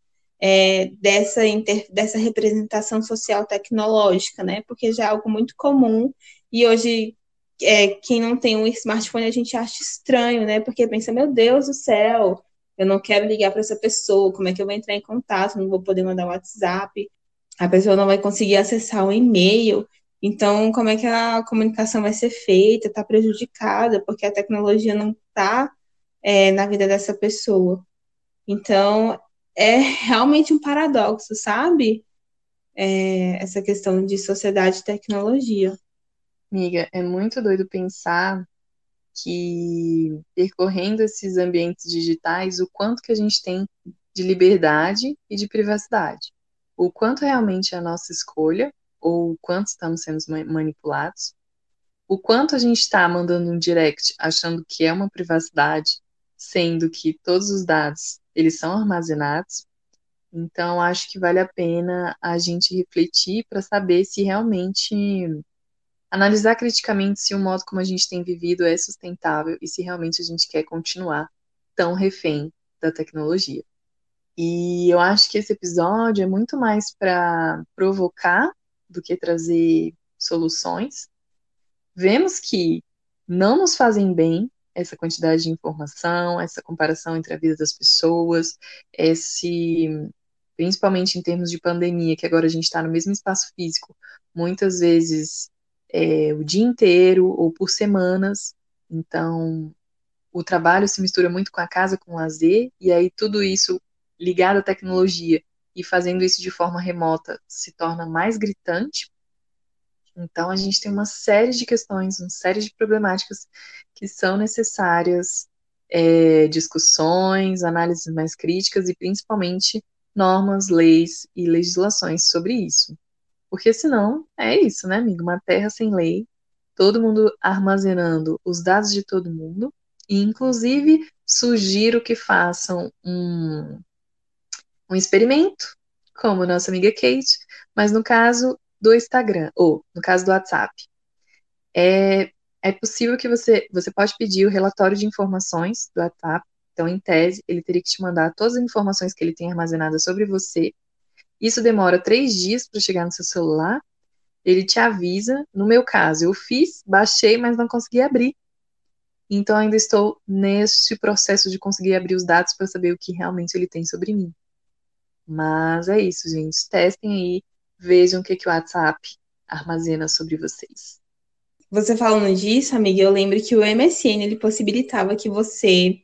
é, dessa, inter, dessa representação social tecnológica, né? Porque já é algo muito comum e hoje é, quem não tem um smartphone a gente acha estranho, né? Porque pensa, meu Deus do céu, eu não quero ligar para essa pessoa, como é que eu vou entrar em contato? Não vou poder mandar WhatsApp, a pessoa não vai conseguir acessar o e-mail. Então, como é que a comunicação vai ser feita? Está prejudicada, porque a tecnologia não está é, na vida dessa pessoa. Então, é realmente um paradoxo, sabe? É, essa questão de sociedade e tecnologia. Amiga, é muito doido pensar que percorrendo esses ambientes digitais, o quanto que a gente tem de liberdade e de privacidade. O quanto realmente é a nossa escolha, ou o quanto estamos sendo manipulados. O quanto a gente está mandando um direct achando que é uma privacidade, sendo que todos os dados eles são armazenados. Então, acho que vale a pena a gente refletir para saber se realmente analisar criticamente se o modo como a gente tem vivido é sustentável e se realmente a gente quer continuar tão refém da tecnologia. E eu acho que esse episódio é muito mais para provocar do que trazer soluções. Vemos que não nos fazem bem essa quantidade de informação, essa comparação entre a vida das pessoas, esse principalmente em termos de pandemia, que agora a gente está no mesmo espaço físico, muitas vezes é, o dia inteiro ou por semanas. Então, o trabalho se mistura muito com a casa, com o lazer, e aí tudo isso ligado à tecnologia e fazendo isso de forma remota se torna mais gritante. Então, a gente tem uma série de questões, uma série de problemáticas que são necessárias é, discussões, análises mais críticas e principalmente normas, leis e legislações sobre isso. Porque senão é isso, né, amigo? Uma terra sem lei, todo mundo armazenando os dados de todo mundo, e inclusive sugiro que façam um, um experimento, como nossa amiga Kate, mas no caso do Instagram, ou no caso do WhatsApp. É, é possível que você, você pode pedir o relatório de informações do WhatsApp, então, em tese, ele teria que te mandar todas as informações que ele tem armazenadas sobre você. Isso demora três dias para chegar no seu celular. Ele te avisa. No meu caso, eu fiz, baixei, mas não consegui abrir. Então, ainda estou neste processo de conseguir abrir os dados para saber o que realmente ele tem sobre mim. Mas é isso, gente. Testem aí, vejam o que, que o WhatsApp armazena sobre vocês. Você falando disso, amiga, eu lembro que o MSN ele possibilitava que você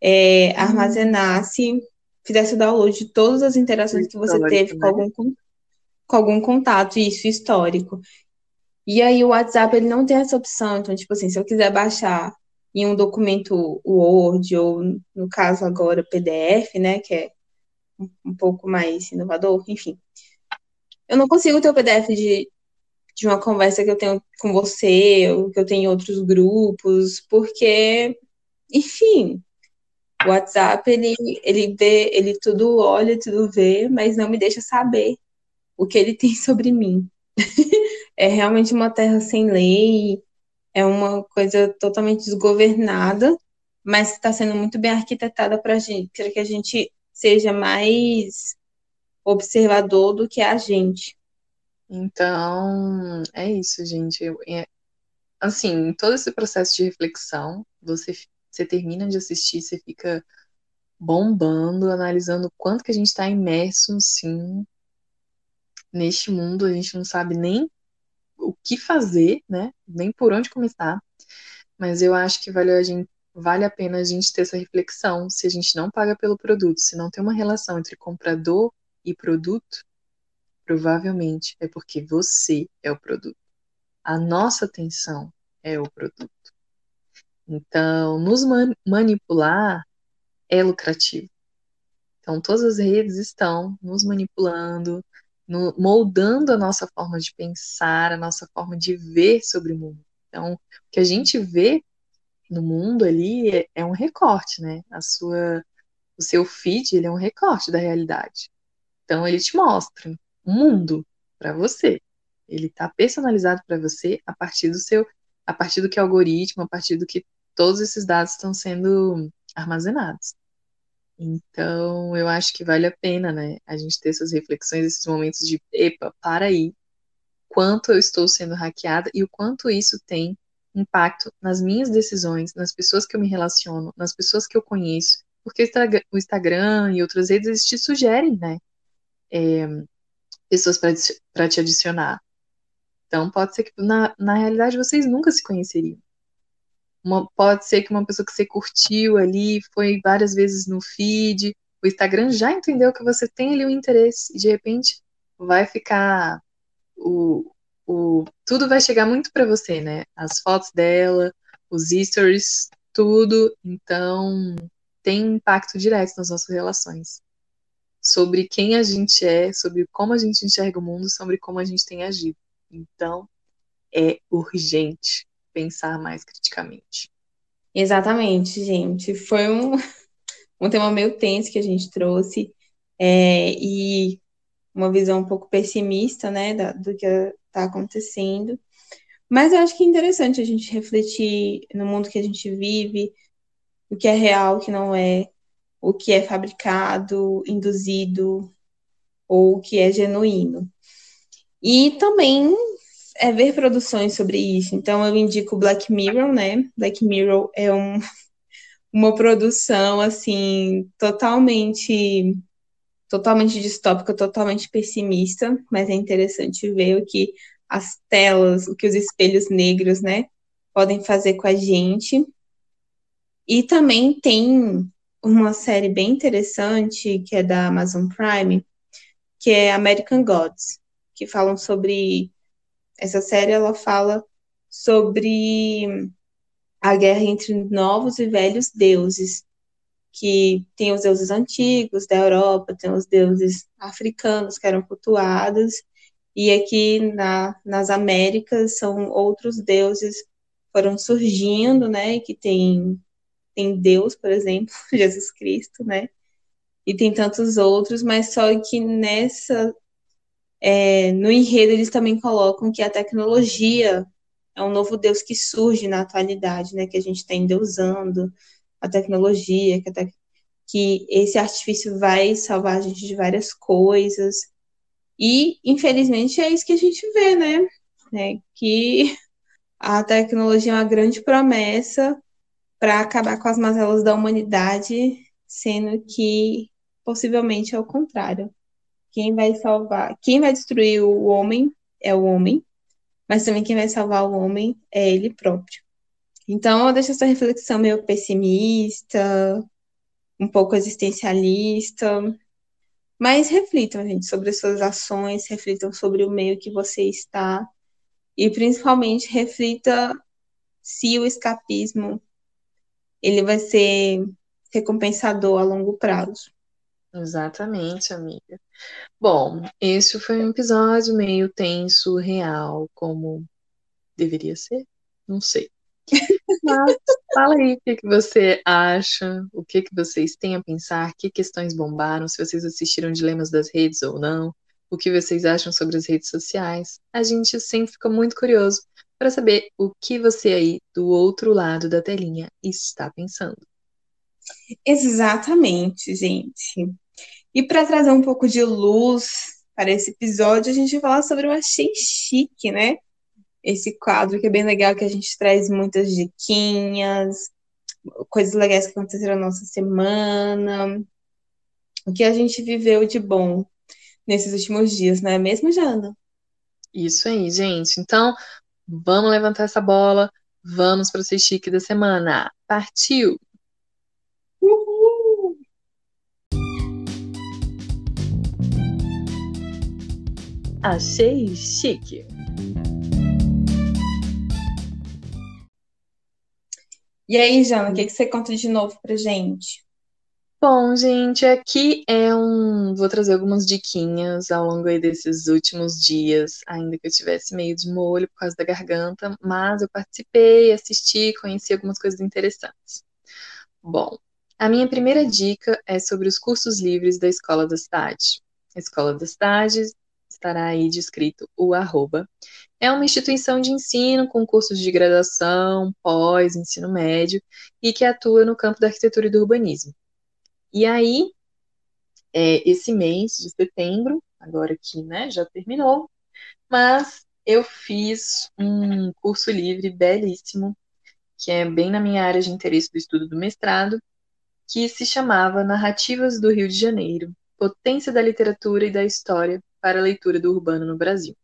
é, armazenasse, fizesse o download de todas as interações que você teve com algum, com algum contato, isso, histórico. E aí o WhatsApp ele não tem essa opção, então, tipo assim, se eu quiser baixar em um documento Word, ou no caso agora PDF, né, que é um pouco mais inovador, enfim. Eu não consigo ter o PDF de, de uma conversa que eu tenho com você, ou que eu tenho em outros grupos, porque, enfim, o WhatsApp, ele, ele vê, ele tudo olha, tudo vê, mas não me deixa saber o que ele tem sobre mim. é realmente uma terra sem lei, é uma coisa totalmente desgovernada, mas está sendo muito bem arquitetada para que a gente seja mais observador do que a gente. Então, é isso, gente. É, assim, todo esse processo de reflexão, você você termina de assistir, você fica bombando, analisando o quanto que a gente está imerso, sim, neste mundo. A gente não sabe nem o que fazer, né? Nem por onde começar. Mas eu acho que vale a, gente, vale a pena a gente ter essa reflexão. Se a gente não paga pelo produto, se não tem uma relação entre comprador e produto, provavelmente é porque você é o produto. A nossa atenção é o produto. Então, nos manipular é lucrativo. Então, todas as redes estão nos manipulando, no, moldando a nossa forma de pensar, a nossa forma de ver sobre o mundo. Então, o que a gente vê no mundo ali é, é um recorte, né? A sua, o seu feed ele é um recorte da realidade. Então, ele te mostra um mundo para você. Ele está personalizado para você a partir do seu, a partir do que é algoritmo, a partir do que todos esses dados estão sendo armazenados. Então, eu acho que vale a pena, né, a gente ter essas reflexões, esses momentos de, epa, para aí, quanto eu estou sendo hackeada e o quanto isso tem impacto nas minhas decisões, nas pessoas que eu me relaciono, nas pessoas que eu conheço, porque o Instagram e outras redes eles te sugerem, né, é, pessoas para te adicionar. Então, pode ser que na, na realidade vocês nunca se conheceriam. Uma, pode ser que uma pessoa que você curtiu ali, foi várias vezes no feed, o Instagram já entendeu que você tem ali um interesse e de repente vai ficar o, o tudo vai chegar muito para você, né? As fotos dela, os stories, tudo, então tem impacto direto nas nossas relações. Sobre quem a gente é, sobre como a gente enxerga o mundo, sobre como a gente tem agido. Então, é urgente pensar mais criticamente. Exatamente, gente. Foi um, um tema meio tenso que a gente trouxe é, e uma visão um pouco pessimista, né, da, do que está acontecendo. Mas eu acho que é interessante a gente refletir no mundo que a gente vive, o que é real, o que não é, o que é fabricado, induzido ou o que é genuíno. E também é ver produções sobre isso. Então eu indico Black Mirror, né? Black Mirror é um, uma produção assim totalmente totalmente distópica, totalmente pessimista, mas é interessante ver o que as telas, o que os espelhos negros, né, podem fazer com a gente. E também tem uma série bem interessante que é da Amazon Prime, que é American Gods, que falam sobre Essa série ela fala sobre a guerra entre novos e velhos deuses, que tem os deuses antigos da Europa, tem os deuses africanos que eram cultuados, e aqui na, nas Américas são outros deuses foram surgindo, né, que tem tem Deus, por exemplo, Jesus Cristo, né, e tem tantos outros, mas só que nessa é, no enredo eles também colocam que a tecnologia é um novo Deus que surge na atualidade, né? Que a gente está endeusando a tecnologia, que, a te... que esse artifício vai salvar a gente de várias coisas. E, infelizmente, é isso que a gente vê, né? É, que a tecnologia é uma grande promessa para acabar com as mazelas da humanidade, sendo que possivelmente é o contrário. Quem vai salvar, quem vai destruir o homem é o homem, mas também quem vai salvar o homem é ele próprio. Então, eu deixo essa reflexão meio pessimista, um pouco existencialista, mas reflitam, gente, sobre as suas ações, reflitam sobre o meio que você está e principalmente reflita se o escapismo ele vai ser recompensador a longo prazo. Exatamente, amiga. Bom, esse foi um episódio meio tenso, real, como deveria ser? Não sei. Mas fala aí o que, que você acha, o que, que vocês têm a pensar, que questões bombaram, se vocês assistiram Dilemas das Redes ou não, o que vocês acham sobre as redes sociais. A gente sempre fica muito curioso para saber o que você aí do outro lado da telinha está pensando. Exatamente, gente. E para trazer um pouco de luz para esse episódio, a gente vai falar sobre o Achei Chique, né? Esse quadro que é bem legal, que a gente traz muitas diquinhas, coisas legais que aconteceram na nossa semana, o que a gente viveu de bom nesses últimos dias, não é mesmo, Jana? Isso aí, gente. Então, vamos levantar essa bola, vamos para o Achei Chique da semana. Partiu! Achei chique. E aí, Jana, o que, que você conta de novo pra gente? Bom, gente, aqui é um. Vou trazer algumas diquinhas ao longo aí desses últimos dias, ainda que eu estivesse meio de molho por causa da garganta, mas eu participei, assisti, conheci algumas coisas interessantes. Bom, a minha primeira dica é sobre os cursos livres da Escola da Cidade. A Escola da Cidade estará aí descrito o arroba. É uma instituição de ensino com cursos de graduação, pós, ensino médio e que atua no campo da arquitetura e do urbanismo. E aí, é, esse mês de setembro, agora que né, já terminou, mas eu fiz um curso livre belíssimo, que é bem na minha área de interesse do estudo do mestrado, que se chamava Narrativas do Rio de Janeiro, Potência da Literatura e da História para a leitura do urbano no Brasil.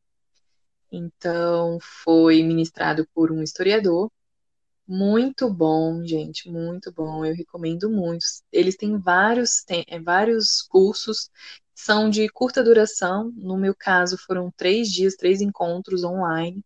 Então, foi ministrado por um historiador. Muito bom, gente, muito bom. Eu recomendo muito. Eles têm vários, têm, é, vários cursos, são de curta duração. No meu caso, foram três dias, três encontros online.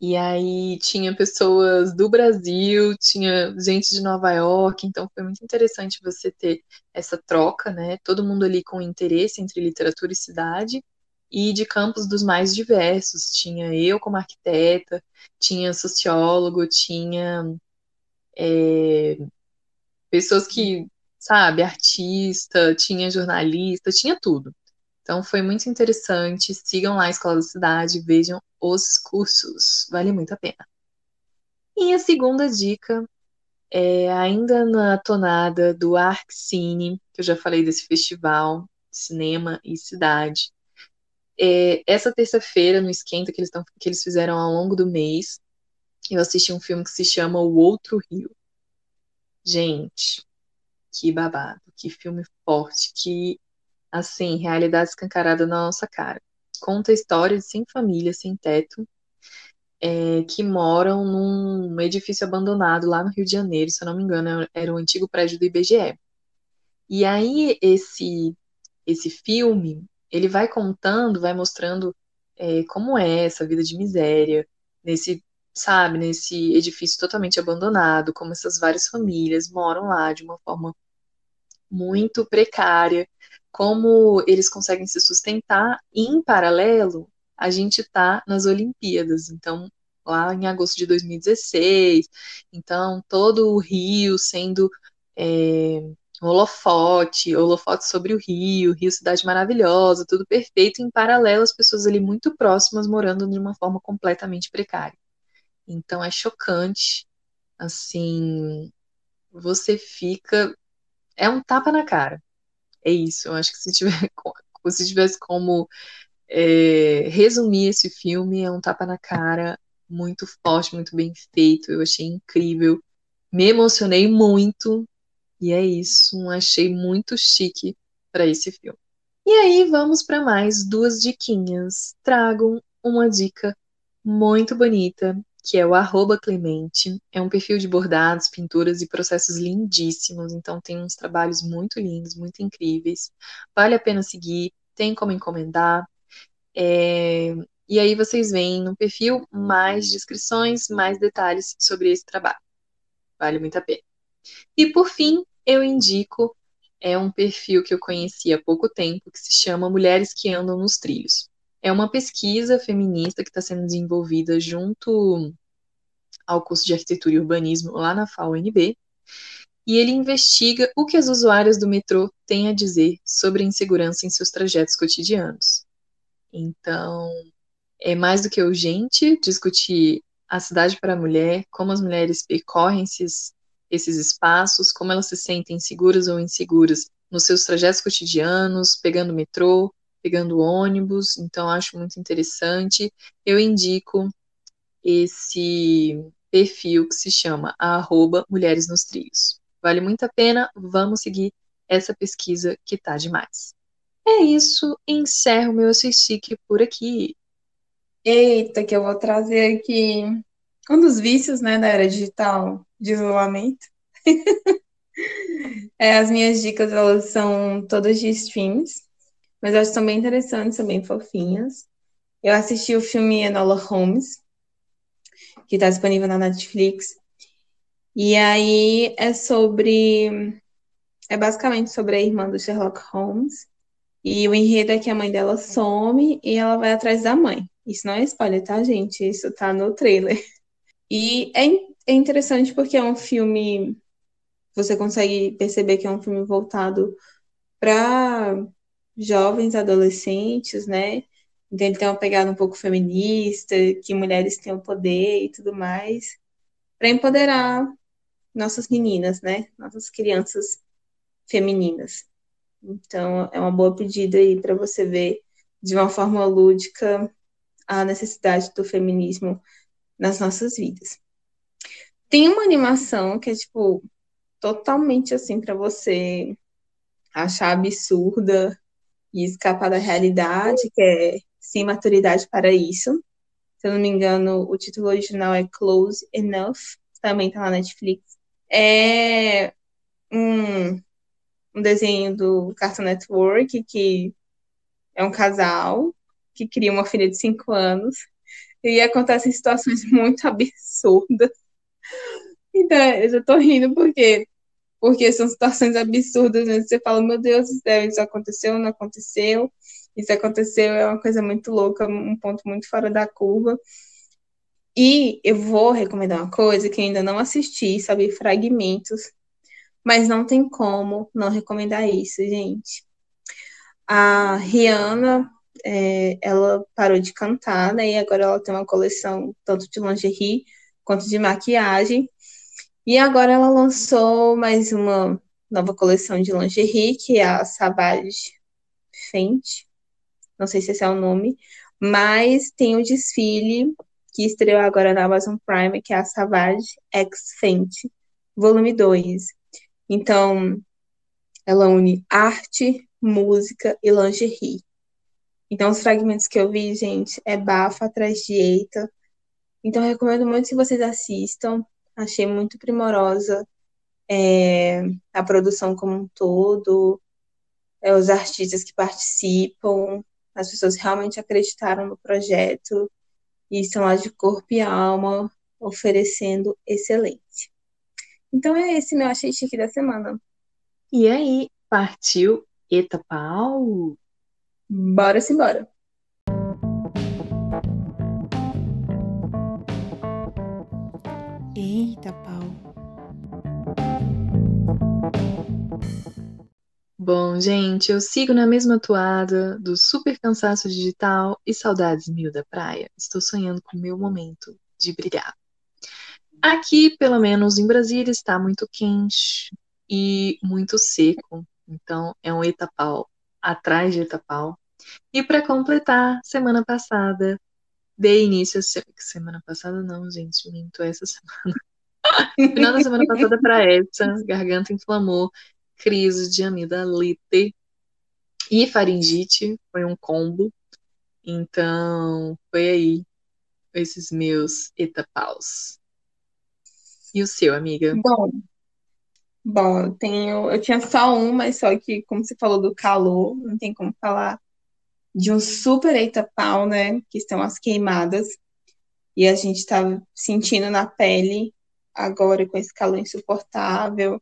E aí tinha pessoas do Brasil, tinha gente de Nova York, então foi muito interessante você ter essa troca, né? Todo mundo ali com interesse entre literatura e cidade e de campos dos mais diversos. Tinha eu como arquiteta, tinha sociólogo, tinha é, pessoas que, sabe, artista, tinha jornalista, tinha tudo. Então foi muito interessante. Sigam lá a Escola da Cidade, vejam os cursos, vale muito a pena. E a segunda dica é ainda na tonada do Arc Cine, que eu já falei desse festival, cinema e cidade. É, essa terça-feira, no esquenta que eles, tão, que eles fizeram ao longo do mês, eu assisti um filme que se chama O Outro Rio. Gente, que babado, que filme forte, que, assim, realidade escancarada na nossa cara. Conta a história de 100 famílias sem teto é, que moram num edifício abandonado lá no Rio de Janeiro, se eu não me engano, era o antigo prédio do IBGE. E aí esse esse filme ele vai contando, vai mostrando é, como é essa vida de miséria, nesse, sabe, nesse edifício totalmente abandonado, como essas várias famílias moram lá de uma forma muito precária, como eles conseguem se sustentar, e em paralelo, a gente está nas Olimpíadas, então lá em agosto de 2016, então todo o Rio sendo é, holofote, holofote sobre o Rio, Rio Cidade Maravilhosa, tudo perfeito, em paralelo as pessoas ali muito próximas morando de uma forma completamente precária. Então é chocante, assim, você fica, é um tapa na cara, é isso, eu acho que se tiver, se tivesse como é, resumir esse filme, é um tapa na cara muito forte, muito bem feito, eu achei incrível, me emocionei muito, e é isso, achei muito chique para esse filme. E aí vamos para mais duas diquinhas. Trago uma dica muito bonita, que é o arroba Clemente. É um perfil de bordados, pinturas e processos lindíssimos, então tem uns trabalhos muito lindos, muito incríveis. Vale a pena seguir, tem como encomendar. É... E aí vocês veem no perfil mais descrições, mais detalhes sobre esse trabalho. Vale muito a pena. E por fim, eu indico é um perfil que eu conheci há pouco tempo, que se chama Mulheres que Andam nos Trilhos. É uma pesquisa feminista que está sendo desenvolvida junto ao curso de Arquitetura e Urbanismo lá na FAUNB, e ele investiga o que as usuárias do metrô têm a dizer sobre a insegurança em seus trajetos cotidianos. Então, é mais do que urgente discutir a cidade para a mulher, como as mulheres percorrem esses esses espaços, como elas se sentem seguras ou inseguras nos seus trajetos cotidianos, pegando metrô, pegando ônibus, então acho muito interessante. Eu indico esse perfil que se chama arroba Mulheres nos. Vale muito a pena, vamos seguir essa pesquisa que tá demais. É isso, encerro meu assistique por aqui. Eita, que eu vou trazer aqui um dos vícios né, da era digital, de isolamento. é, as minhas dicas, elas são todas de streams, mas elas são bem interessantes, são bem fofinhas. Eu assisti o filme Enola Holmes, que está disponível na Netflix. E aí é sobre. É basicamente sobre a irmã do Sherlock Holmes. E o enredo é que a mãe dela some e ela vai atrás da mãe. Isso não é spoiler, tá, gente? Isso tá no trailer. E é, é interessante porque é um filme. Você consegue perceber que é um filme voltado para jovens adolescentes, né? Então ele tem uma pegada um pouco feminista, que mulheres têm o poder e tudo mais, para empoderar nossas meninas, né? Nossas crianças femininas. Então é uma boa pedida aí para você ver de uma forma lúdica a necessidade do feminismo nas nossas vidas. Tem uma animação que é, tipo, totalmente assim para você achar absurda e escapar da realidade, que é Sem Maturidade para Isso. Se eu não me engano, o título original é Close Enough, também tá na Netflix. É um, um desenho do Cartoon Network, que é um casal que cria uma filha de 5 anos e acontecem situações muito absurdas. Então, eu já tô rindo porque porque são situações absurdas, né? Você fala, meu Deus do céu, isso aconteceu, não aconteceu. Isso aconteceu, é uma coisa muito louca, um ponto muito fora da curva. E eu vou recomendar uma coisa que ainda não assisti, sabe, fragmentos, mas não tem como não recomendar isso, gente. A Rihanna é, ela parou de cantar, né? E agora ela tem uma coleção tanto de lingerie quanto de maquiagem. E agora ela lançou mais uma nova coleção de lingerie, que é a Savage Fenty. Não sei se esse é o nome, mas tem o desfile que estreou agora na Amazon Prime, que é a Savage X Fenty, volume 2. Então, ela une arte, música e lingerie. Então, os fragmentos que eu vi, gente, é bafo atrás de eita. Então, recomendo muito que vocês assistam. Achei muito primorosa é, a produção como um todo, é, os artistas que participam. as pessoas realmente acreditaram no projeto e estão lá de corpo e alma oferecendo excelência. Então é esse meu achei chique da semana. E aí, partiu Eta Pau? Bora se embora. Eita, pau. Bom, gente, eu sigo na mesma toada do super cansaço digital e saudades mil da praia. Estou sonhando com o meu momento de brilhar. Aqui, pelo menos em Brasília, está muito quente e muito seco. Então, é um etapau atrás de etapau. E para completar, semana passada, dei início a se... semana passada não, gente, minto essa semana. Final da semana passada para essa, garganta inflamou, crise de amidalite e faringite, foi um combo. Então, foi aí esses meus etapaus. E o seu, amiga? Bom, bom, eu tenho, eu tinha só um, mas só que como você falou do calor, não tem como falar de um super etapau, né? Que estão as queimadas. E a gente tá sentindo na pele agora com esse calor insuportável,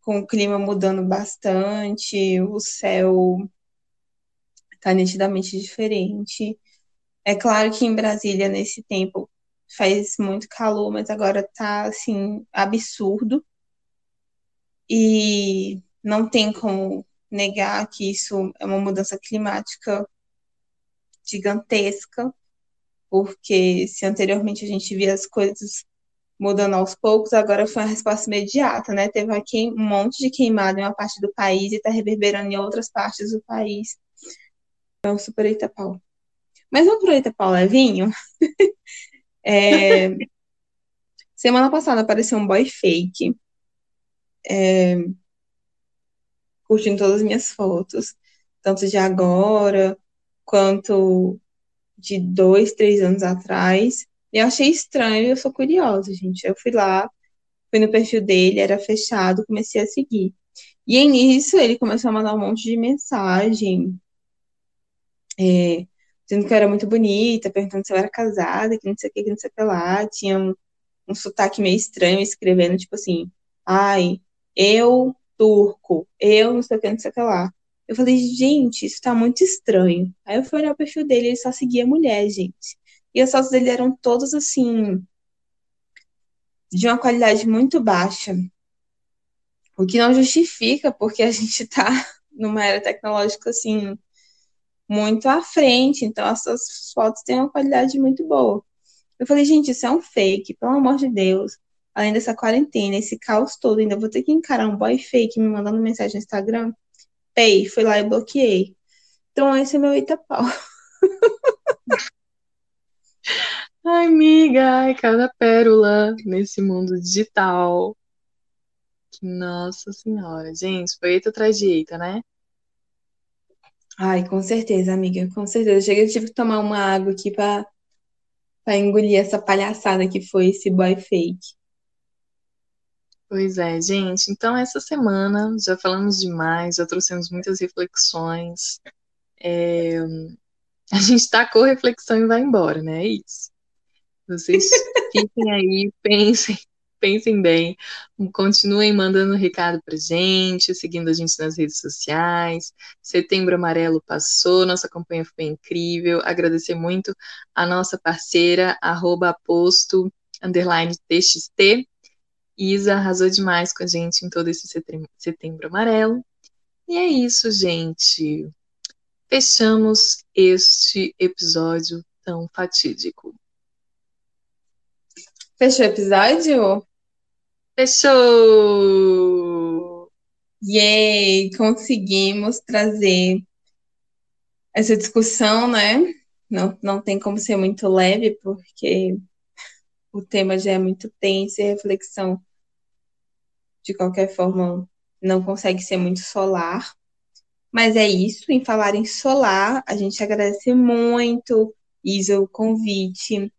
com o clima mudando bastante, o céu tá nitidamente diferente. É claro que em Brasília, nesse tempo, faz muito calor, mas agora tá assim, absurdo. E não tem como negar que isso é uma mudança climática gigantesca, porque se anteriormente a gente via as coisas mudando aos poucos, agora foi uma resposta imediata, né? Teve aqui um monte de queimada em uma parte do país e está reverberando em outras partes do país. Um super Itapau. Mas vamos pro Itapau levinho? é... Semana passada apareceu um boy fake. É curtindo todas as minhas fotos, tanto de agora quanto de dois, três anos atrás. Eu achei estranho eu sou curiosa, gente. Eu fui lá, fui no perfil dele, era fechado, comecei a seguir. E aí, nisso, ele começou a mandar um monte de mensagem, é, dizendo que eu era muito bonita, perguntando se eu era casada, que não sei o que, que não sei o que lá. Tinha um, um sotaque meio estranho, escrevendo, tipo assim, ai, eu turco, eu não sei o que, não sei o que lá. Eu falei, gente, isso tá muito estranho. Aí eu fui olhar o perfil dele, ele só seguia mulher, gente. E as fotos dele eram todas assim, de uma qualidade muito baixa. O que não justifica, porque a gente tá numa era tecnológica assim, muito à frente. Então, essas fotos têm uma qualidade muito boa. Eu falei, gente, isso é um fake, pelo amor de Deus além dessa quarentena, esse caos todo, ainda vou ter que encarar um boy fake me mandando mensagem no Instagram. Pei, fui lá e bloqueei. Então, esse é meu Itapau. Ai, amiga, ai, cada pérola nesse mundo digital. Nossa senhora, gente, foi eita atrás de eita, né? Ai, com certeza, amiga, com certeza. Chega, eu tive que tomar uma água aqui pra, pra engolir essa palhaçada que foi esse boy fake. Pois é, gente. Então, essa semana já falamos demais, já trouxemos muitas reflexões. É... A gente tacou reflexão e vai embora, né? É isso. Vocês fiquem aí, pensem, pensem bem, continuem mandando recado pra gente, seguindo a gente nas redes sociais. Setembro Amarelo passou, nossa campanha foi incrível. Agradecer muito a nossa parceira, arroba aposto, underline TXT, Isa arrasou demais com a gente em todo esse setembro, setembro amarelo. E é isso, gente. Fechamos este episódio tão fatídico. Fechou o episódio? Fechou! Yay! Conseguimos trazer essa discussão, né? Não, não tem como ser muito leve, porque o tema já é muito tenso e a reflexão de qualquer forma, não consegue ser muito solar. Mas é isso, em falar em solar, a gente agradece muito, Isa, o convite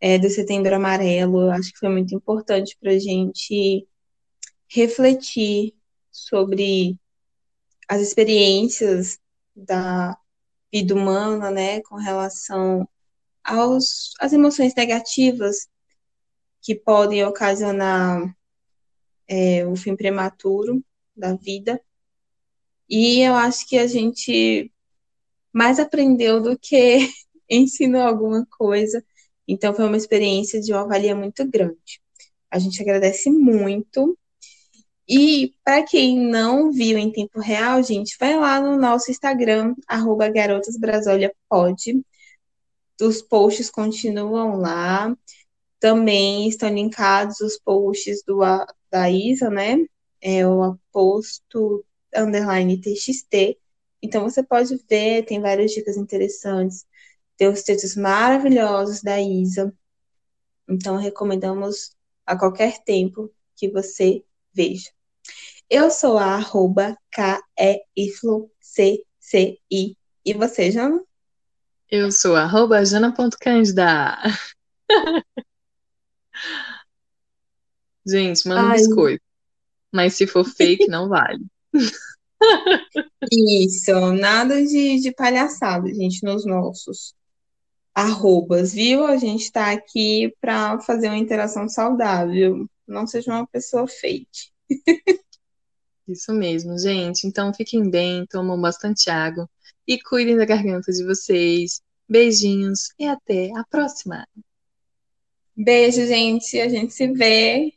é, do Setembro Amarelo. Eu acho que foi muito importante para a gente refletir sobre as experiências da vida humana, né, com relação aos às emoções negativas que podem ocasionar é, o fim prematuro da vida. E eu acho que a gente mais aprendeu do que ensinou alguma coisa. Então foi uma experiência de uma valia muito grande. A gente agradece muito. E para quem não viu em tempo real, gente, vai lá no nosso Instagram, arroba garotasbrasolhapod. Os posts continuam lá. Também estão linkados os posts do, da Isa, né? É o aposto underline TXT. Então você pode ver, tem várias dicas interessantes. Tem os textos maravilhosos da Isa. Então recomendamos a qualquer tempo que você veja. Eu sou a arroba K-E-Y-C-C-I. E você, Jana? Eu sou arroba jana.candida. Gente, manda um biscoito. Mas se for fake, não vale. Isso, nada de, de palhaçada, gente, nos nossos arrobas, viu? A gente tá aqui para fazer uma interação saudável. Não seja uma pessoa fake. Isso mesmo, gente. Então fiquem bem, tomam bastante água e cuidem da garganta de vocês. Beijinhos e até a próxima. Beijo, gente. A gente se vê.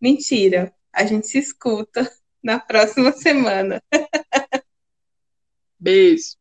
Mentira. A gente se escuta na próxima semana. Beijo.